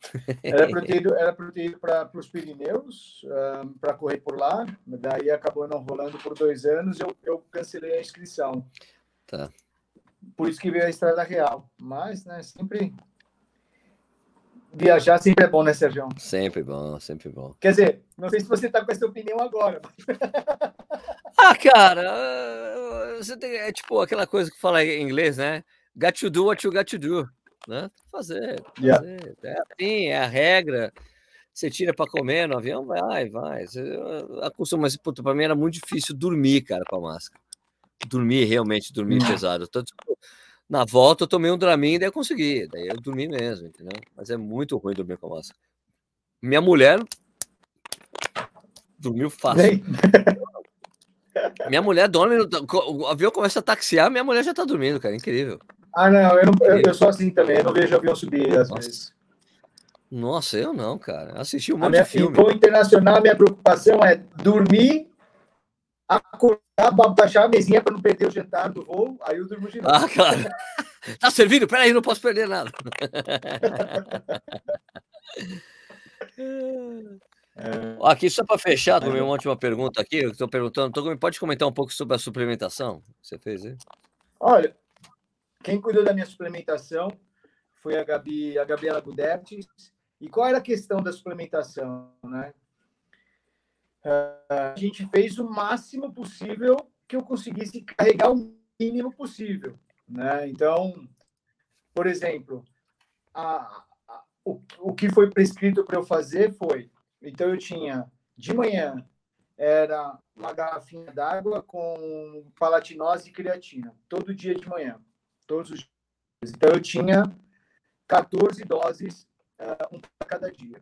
Era para ter, era ter ido para os Pirineus, um, para correr por lá, daí acabou não rolando por dois anos, eu, eu cancelei a inscrição. Tá. Por isso que veio a Estrada Real. Mas, né, sempre. Viajar sempre é bom, né, Sérgio? Sempre bom, sempre bom. Quer dizer, não sei se você está com essa opinião agora. ah, cara, você tem, é tipo aquela coisa que fala em inglês, né? Got to do what you got to do né? Fazer, fazer. Yeah. É assim, é a regra. Você tira para comer no avião, vai, vai. Acostuma, mas para mim era muito difícil dormir, cara, com a máscara. Dormir, realmente, dormir hum. pesado. Tanto, na volta eu tomei um Dramin e daí eu consegui. Daí eu dormi mesmo, entendeu? Mas é muito ruim dormir com a máscara. Minha mulher dormiu fácil. minha mulher dorme, o avião começa a taxiar, minha mulher já tá dormindo, cara. Incrível. Ah, não, eu, não, eu, eu sou assim também, eu não vejo avião subir às Nossa. vezes. Nossa, eu não, cara. Assisti um monte minha, de filme. Voo internacional, minha preocupação é dormir, acordar, baixar a mesinha para não perder o jantar do voo, aí eu durmo de novo. Ah, claro. tá servindo? Peraí, não posso perder nada. É... Aqui, só para fechar, também uma última pergunta aqui. Eu estou perguntando, pode comentar um pouco sobre a suplementação que você fez aí? Olha, quem cuidou da minha suplementação foi a Gabi, a Gabriela Gudertes. E qual era a questão da suplementação, né? A gente fez o máximo possível que eu conseguisse carregar o mínimo possível, né? Então, por exemplo, a, a, o, o que foi prescrito para eu fazer foi, então eu tinha de manhã era uma garrafinha d'água com palatinose e creatina, todo dia de manhã todos os dias. Então, eu tinha 14 doses, uh, um para cada dia.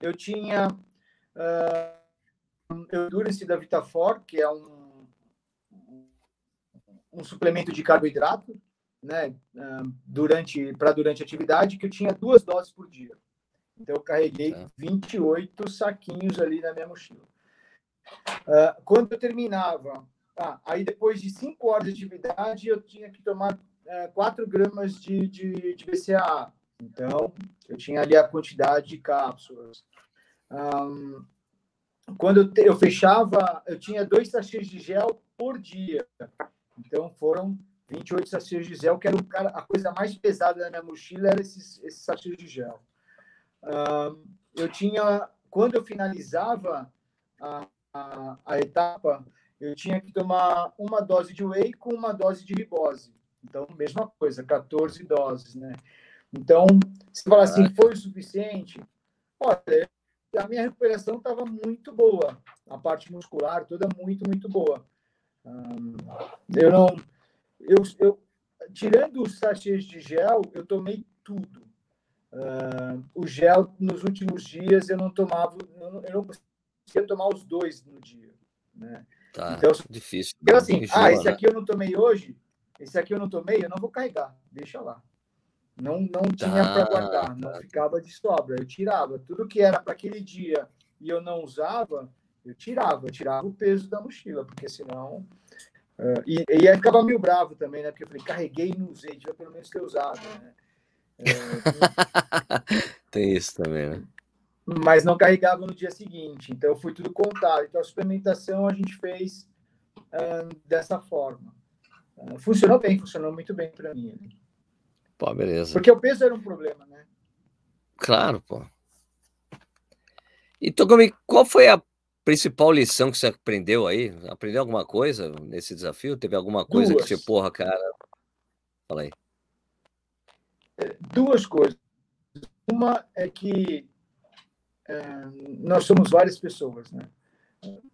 Eu tinha uh, Endurance da Vitafor, que é um, um suplemento de carboidrato, né, uh, durante para durante a atividade, que eu tinha duas doses por dia. Então, eu carreguei 28 saquinhos ali na minha mochila. Uh, quando eu terminava Tá, aí depois de cinco horas de atividade, eu tinha que tomar é, 4 gramas de, de, de BCAA. Então, eu tinha ali a quantidade de cápsulas. Um, quando eu, te, eu, fechava, eu tinha dois sachês de gel por dia. Então, foram 28 sachês de gel, que era cara, a coisa mais pesada da minha mochila, era esses, esses sachês de gel. Um, eu tinha, quando eu finalizava a, a, a etapa, eu tinha que tomar uma dose de whey com uma dose de ribose. Então, mesma coisa, 14 doses, né? Então, se falar assim, foi o suficiente? Olha, a minha recuperação estava muito boa. A parte muscular toda muito, muito boa. eu não... Eu, eu, tirando os sachês de gel, eu tomei tudo. Uh, o gel, nos últimos dias, eu não tomava... Eu não conseguia tomar os dois no dia, né? Tá então, difícil. Eu assim, ah, esse né? aqui eu não tomei hoje, esse aqui eu não tomei, eu não vou carregar, deixa lá. Não, não tinha tá, para guardar, não tá. ficava de sobra, eu tirava. Tudo que era para aquele dia e eu não usava, eu tirava, eu tirava o peso da mochila, porque senão. Uh, e, e aí ficava meio bravo também, né? Porque eu falei, carreguei e não usei, devia pelo menos ter usado, né? É, Tem isso também, né? mas não carregava no dia seguinte. Então, foi tudo contado. Então, a suplementação a gente fez uh, dessa forma. Uh, funcionou bem, funcionou muito bem para mim. Pô, beleza. Porque o peso era um problema, né? Claro, pô. E Togumi, qual foi a principal lição que você aprendeu aí? Aprendeu alguma coisa nesse desafio? Teve alguma coisa Duas. que você, porra, cara? Fala aí. É, duas coisas. Uma é que é, nós somos várias pessoas, né?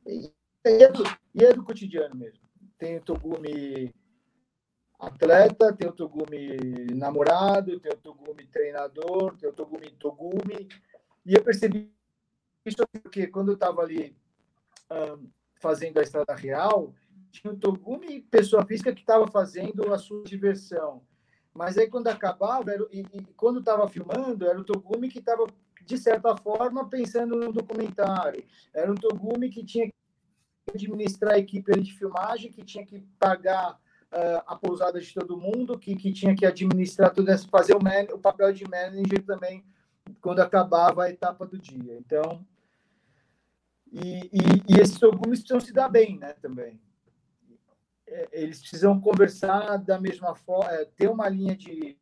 E é, do, e é do cotidiano mesmo. Tem o Togumi atleta, tem o Togumi namorado, tem o Togumi treinador, tem o Togumi Togumi. E eu percebi isso porque quando eu estava ali um, fazendo a estrada real, tinha o Togumi pessoa física que estava fazendo a sua diversão. Mas aí quando acabava, era, e, e quando estava filmando, era o Togumi que estava de certa forma, pensando no documentário. Era um Togumi que tinha que administrar a equipe de filmagem, que tinha que pagar uh, a pousada de todo mundo, que, que tinha que administrar tudo isso, fazer o, man, o papel de manager também quando acabava a etapa do dia. Então, e, e, e esses Togumis precisam se dar bem, né, também. É, eles precisam conversar da mesma forma, é, ter uma linha de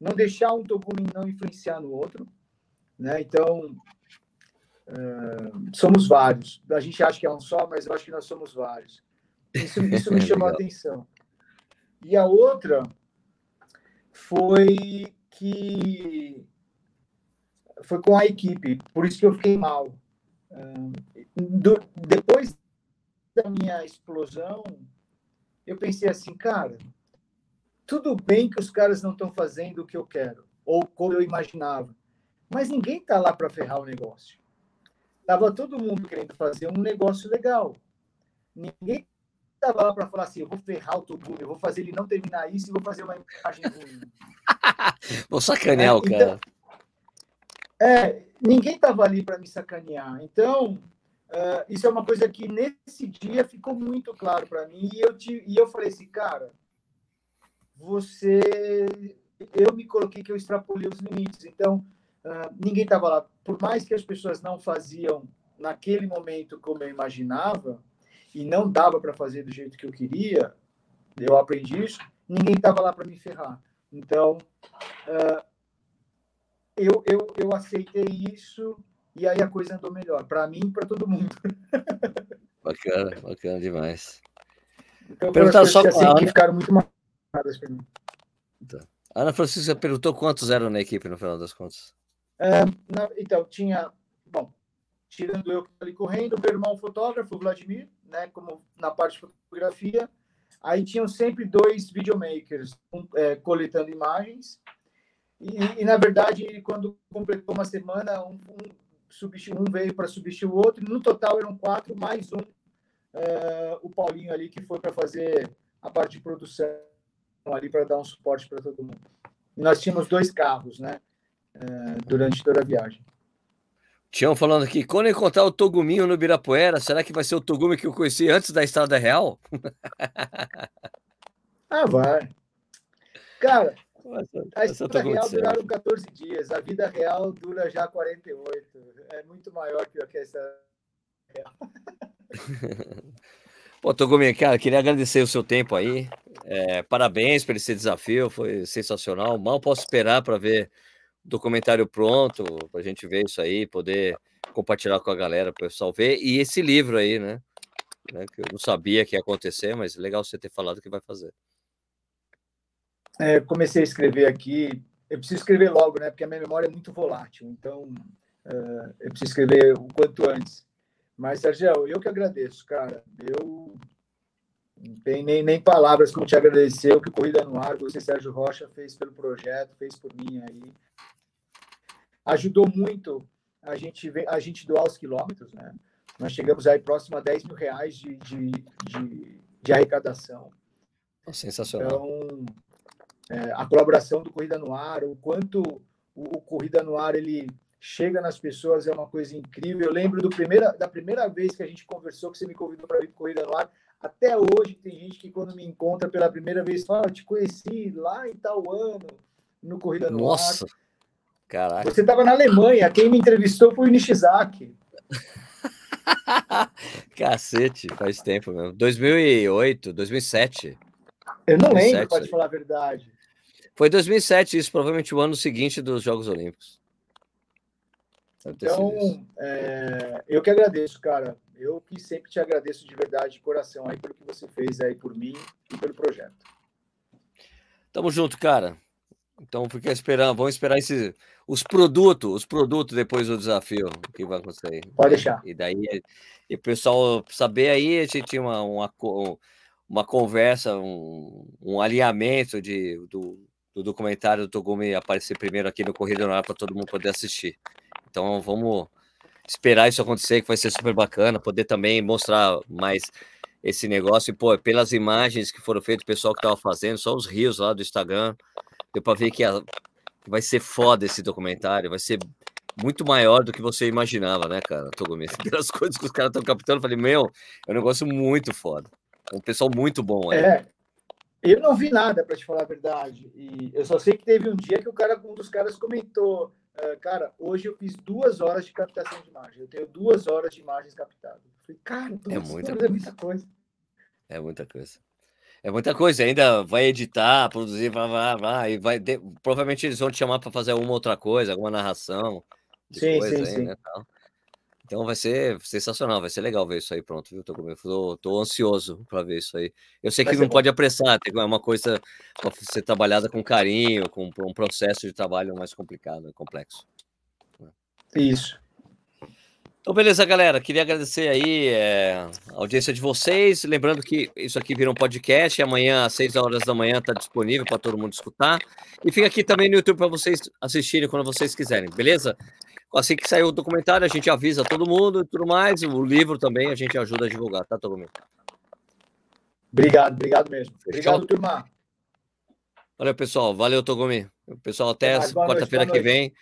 não deixar um Togumi não influenciar no outro, né? Então, uh, somos vários. A gente acha que é um só, mas eu acho que nós somos vários. Isso, isso me chamou a atenção. E a outra foi que foi com a equipe, por isso que eu fiquei mal. do, depois da minha explosão, eu pensei assim, cara, tudo bem que os caras não estão fazendo o que eu quero, ou como eu imaginava, mas ninguém está lá para ferrar o negócio. Tava todo mundo querendo fazer um negócio legal. Ninguém estava lá para falar assim, eu vou ferrar o Togumi, eu vou fazer ele não terminar isso e vou fazer uma imagem ruim. vou sacanear é, o cara. Então, é, ninguém estava ali para me sacanear. Então, Uh, isso é uma coisa que nesse dia ficou muito claro para mim e eu, te, e eu falei assim, cara, você, eu me coloquei que eu extrapolei os limites, então uh, ninguém estava lá. Por mais que as pessoas não faziam naquele momento como eu imaginava e não dava para fazer do jeito que eu queria, eu aprendi isso. Ninguém estava lá para me ferrar. Então, uh, eu, eu, eu aceitei isso e aí a coisa andou melhor, para mim e para todo mundo. Bacana, bacana demais. Então, Perguntar só assim, Ana... que ficaram muito marcadas para mim. Tá. Ana Francisca perguntou quantos eram na equipe no final das contas. É, na, então, tinha, bom, tirando eu ali correndo, meu irmão fotógrafo, Vladimir, né, como na parte de fotografia, aí tinham sempre dois videomakers um, é, coletando imagens, e, e, na verdade, quando completou uma semana, um, um um veio para substituir o outro. No total eram quatro, mais um, uh, o Paulinho ali, que foi para fazer a parte de produção ali, para dar um suporte para todo mundo. E nós tínhamos dois carros, né? Uh, durante toda a viagem. Tião falando aqui, quando encontrar o Toguminho no Birapuera, será que vai ser o Togumi que eu conheci antes da Estrada Real? ah, vai. Cara, a história real duraram 14 dias, a vida real dura já 48. É muito maior que a história real. Pô, Togumi, cara, queria agradecer o seu tempo aí. É, parabéns por esse desafio, foi sensacional. Mal posso esperar para ver documentário pronto, para a gente ver isso aí, poder compartilhar com a galera, para o pessoal ver. E esse livro aí, né? né? Que eu não sabia que ia acontecer, mas legal você ter falado que vai fazer é, comecei a escrever aqui. Eu preciso escrever logo, né? Porque a minha memória é muito volátil. Então, uh, eu preciso escrever o quanto antes. Mas, Sérgio, eu que agradeço, cara. Eu não tenho nem, nem palavras como te agradecer o que Corrida no Ar, você, Sérgio Rocha, fez pelo projeto, fez por mim aí. Ajudou muito a gente, a gente doar os quilômetros, né? Nós chegamos aí próximo a 10 mil reais de, de, de, de arrecadação. Sensacional. Então, é, a colaboração do Corrida no Ar, o quanto o, o, Corrida no Ar ele chega nas pessoas é uma coisa incrível. Eu lembro primeira, da primeira vez que a gente conversou, que você me convidou para ir para Corrida no Ar. Até hoje tem gente que quando me encontra pela primeira vez fala, ah, te conheci lá em tal ano no Corrida no Nossa. Ar. Caraca. Você estava na Alemanha, quem me entrevistou foi o Nishizaki. Cacete, faz tempo mesmo. 2008, 2007. Eu não 2007, lembro, pode falar a verdade. Foi 2007, isso, provavelmente o ano seguinte dos Jogos Olímpicos. Então, é, eu que agradeço, cara. Eu que sempre te agradeço de verdade, de coração, aí pelo que você fez aí por mim e pelo projeto. Tamo junto, cara. Então, fica esperando, vamos esperar esse, os produtos, os produtos depois do desafio que vai acontecer. Pode deixar. E daí, e o pessoal saber aí, a gente tinha uma, uma, uma conversa, um, um alinhamento de, do, do documentário do Togumi aparecer primeiro aqui no Corrida no Ar para todo mundo poder assistir. Então vamos esperar isso acontecer, que vai ser super bacana, poder também mostrar mais esse negócio. E, pô, pelas imagens que foram feitas, o pessoal que estava fazendo, só os rios lá do Instagram, deu para ver que, a, vai ser foda esse documentário, vai ser muito maior do que você imaginava, né, cara, Togumi? Pelas coisas que os caras estão captando, eu falei, meu, é um negócio muito foda. Um pessoal muito bom aí. É, eu não vi nada, para te falar a verdade. E eu só sei que teve um dia que o cara, um dos caras comentou: cara, hoje eu fiz duas horas de captação de imagem. Eu tenho duas horas de imagens captadas. falei, cara, é muita, coisa. é muita coisa. É muita coisa. É muita coisa, ainda vai editar, produzir, vai, vai, vai, e vai de... provavelmente eles vão te chamar para fazer alguma outra coisa, alguma narração, sim, sim, aí, sim. Né. Então vai ser sensacional, vai ser legal ver isso aí pronto, viu? Tô, tô, tô ansioso para ver isso aí. Eu sei que não bom. pode apressar, é uma coisa para ser trabalhada com carinho, com um processo de trabalho mais complicado, complexo. Isso. Então, beleza, galera. Queria agradecer aí é, a audiência de vocês. Lembrando que isso aqui vira um podcast. Amanhã, às 6 horas da manhã, está disponível para todo mundo escutar. E fica aqui também no YouTube para vocês assistirem quando vocês quiserem, beleza? Assim que sair o documentário, a gente avisa todo mundo e tudo mais. O livro também a gente ajuda a divulgar, tá, todo mundo? Obrigado, obrigado mesmo. Fechado? Obrigado, turma. Valeu, pessoal. Valeu, Togumi. Pessoal, até quarta-feira que vem.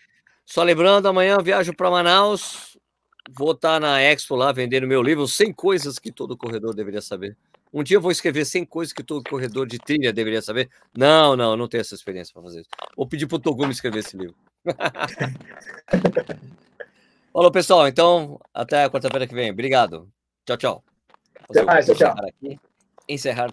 Só lembrando, amanhã viajo para Manaus vou estar tá na Expo lá vendendo meu livro 100 coisas que todo corredor deveria saber. Um dia eu vou escrever 100 coisas que todo corredor de trilha deveria saber. Não, não, não tenho essa experiência para fazer isso. Vou pedir para o Togumi escrever esse livro. Falou, pessoal. Então, até quarta-feira que vem. Obrigado. Tchau, tchau. Até mais, tchau. Encerrar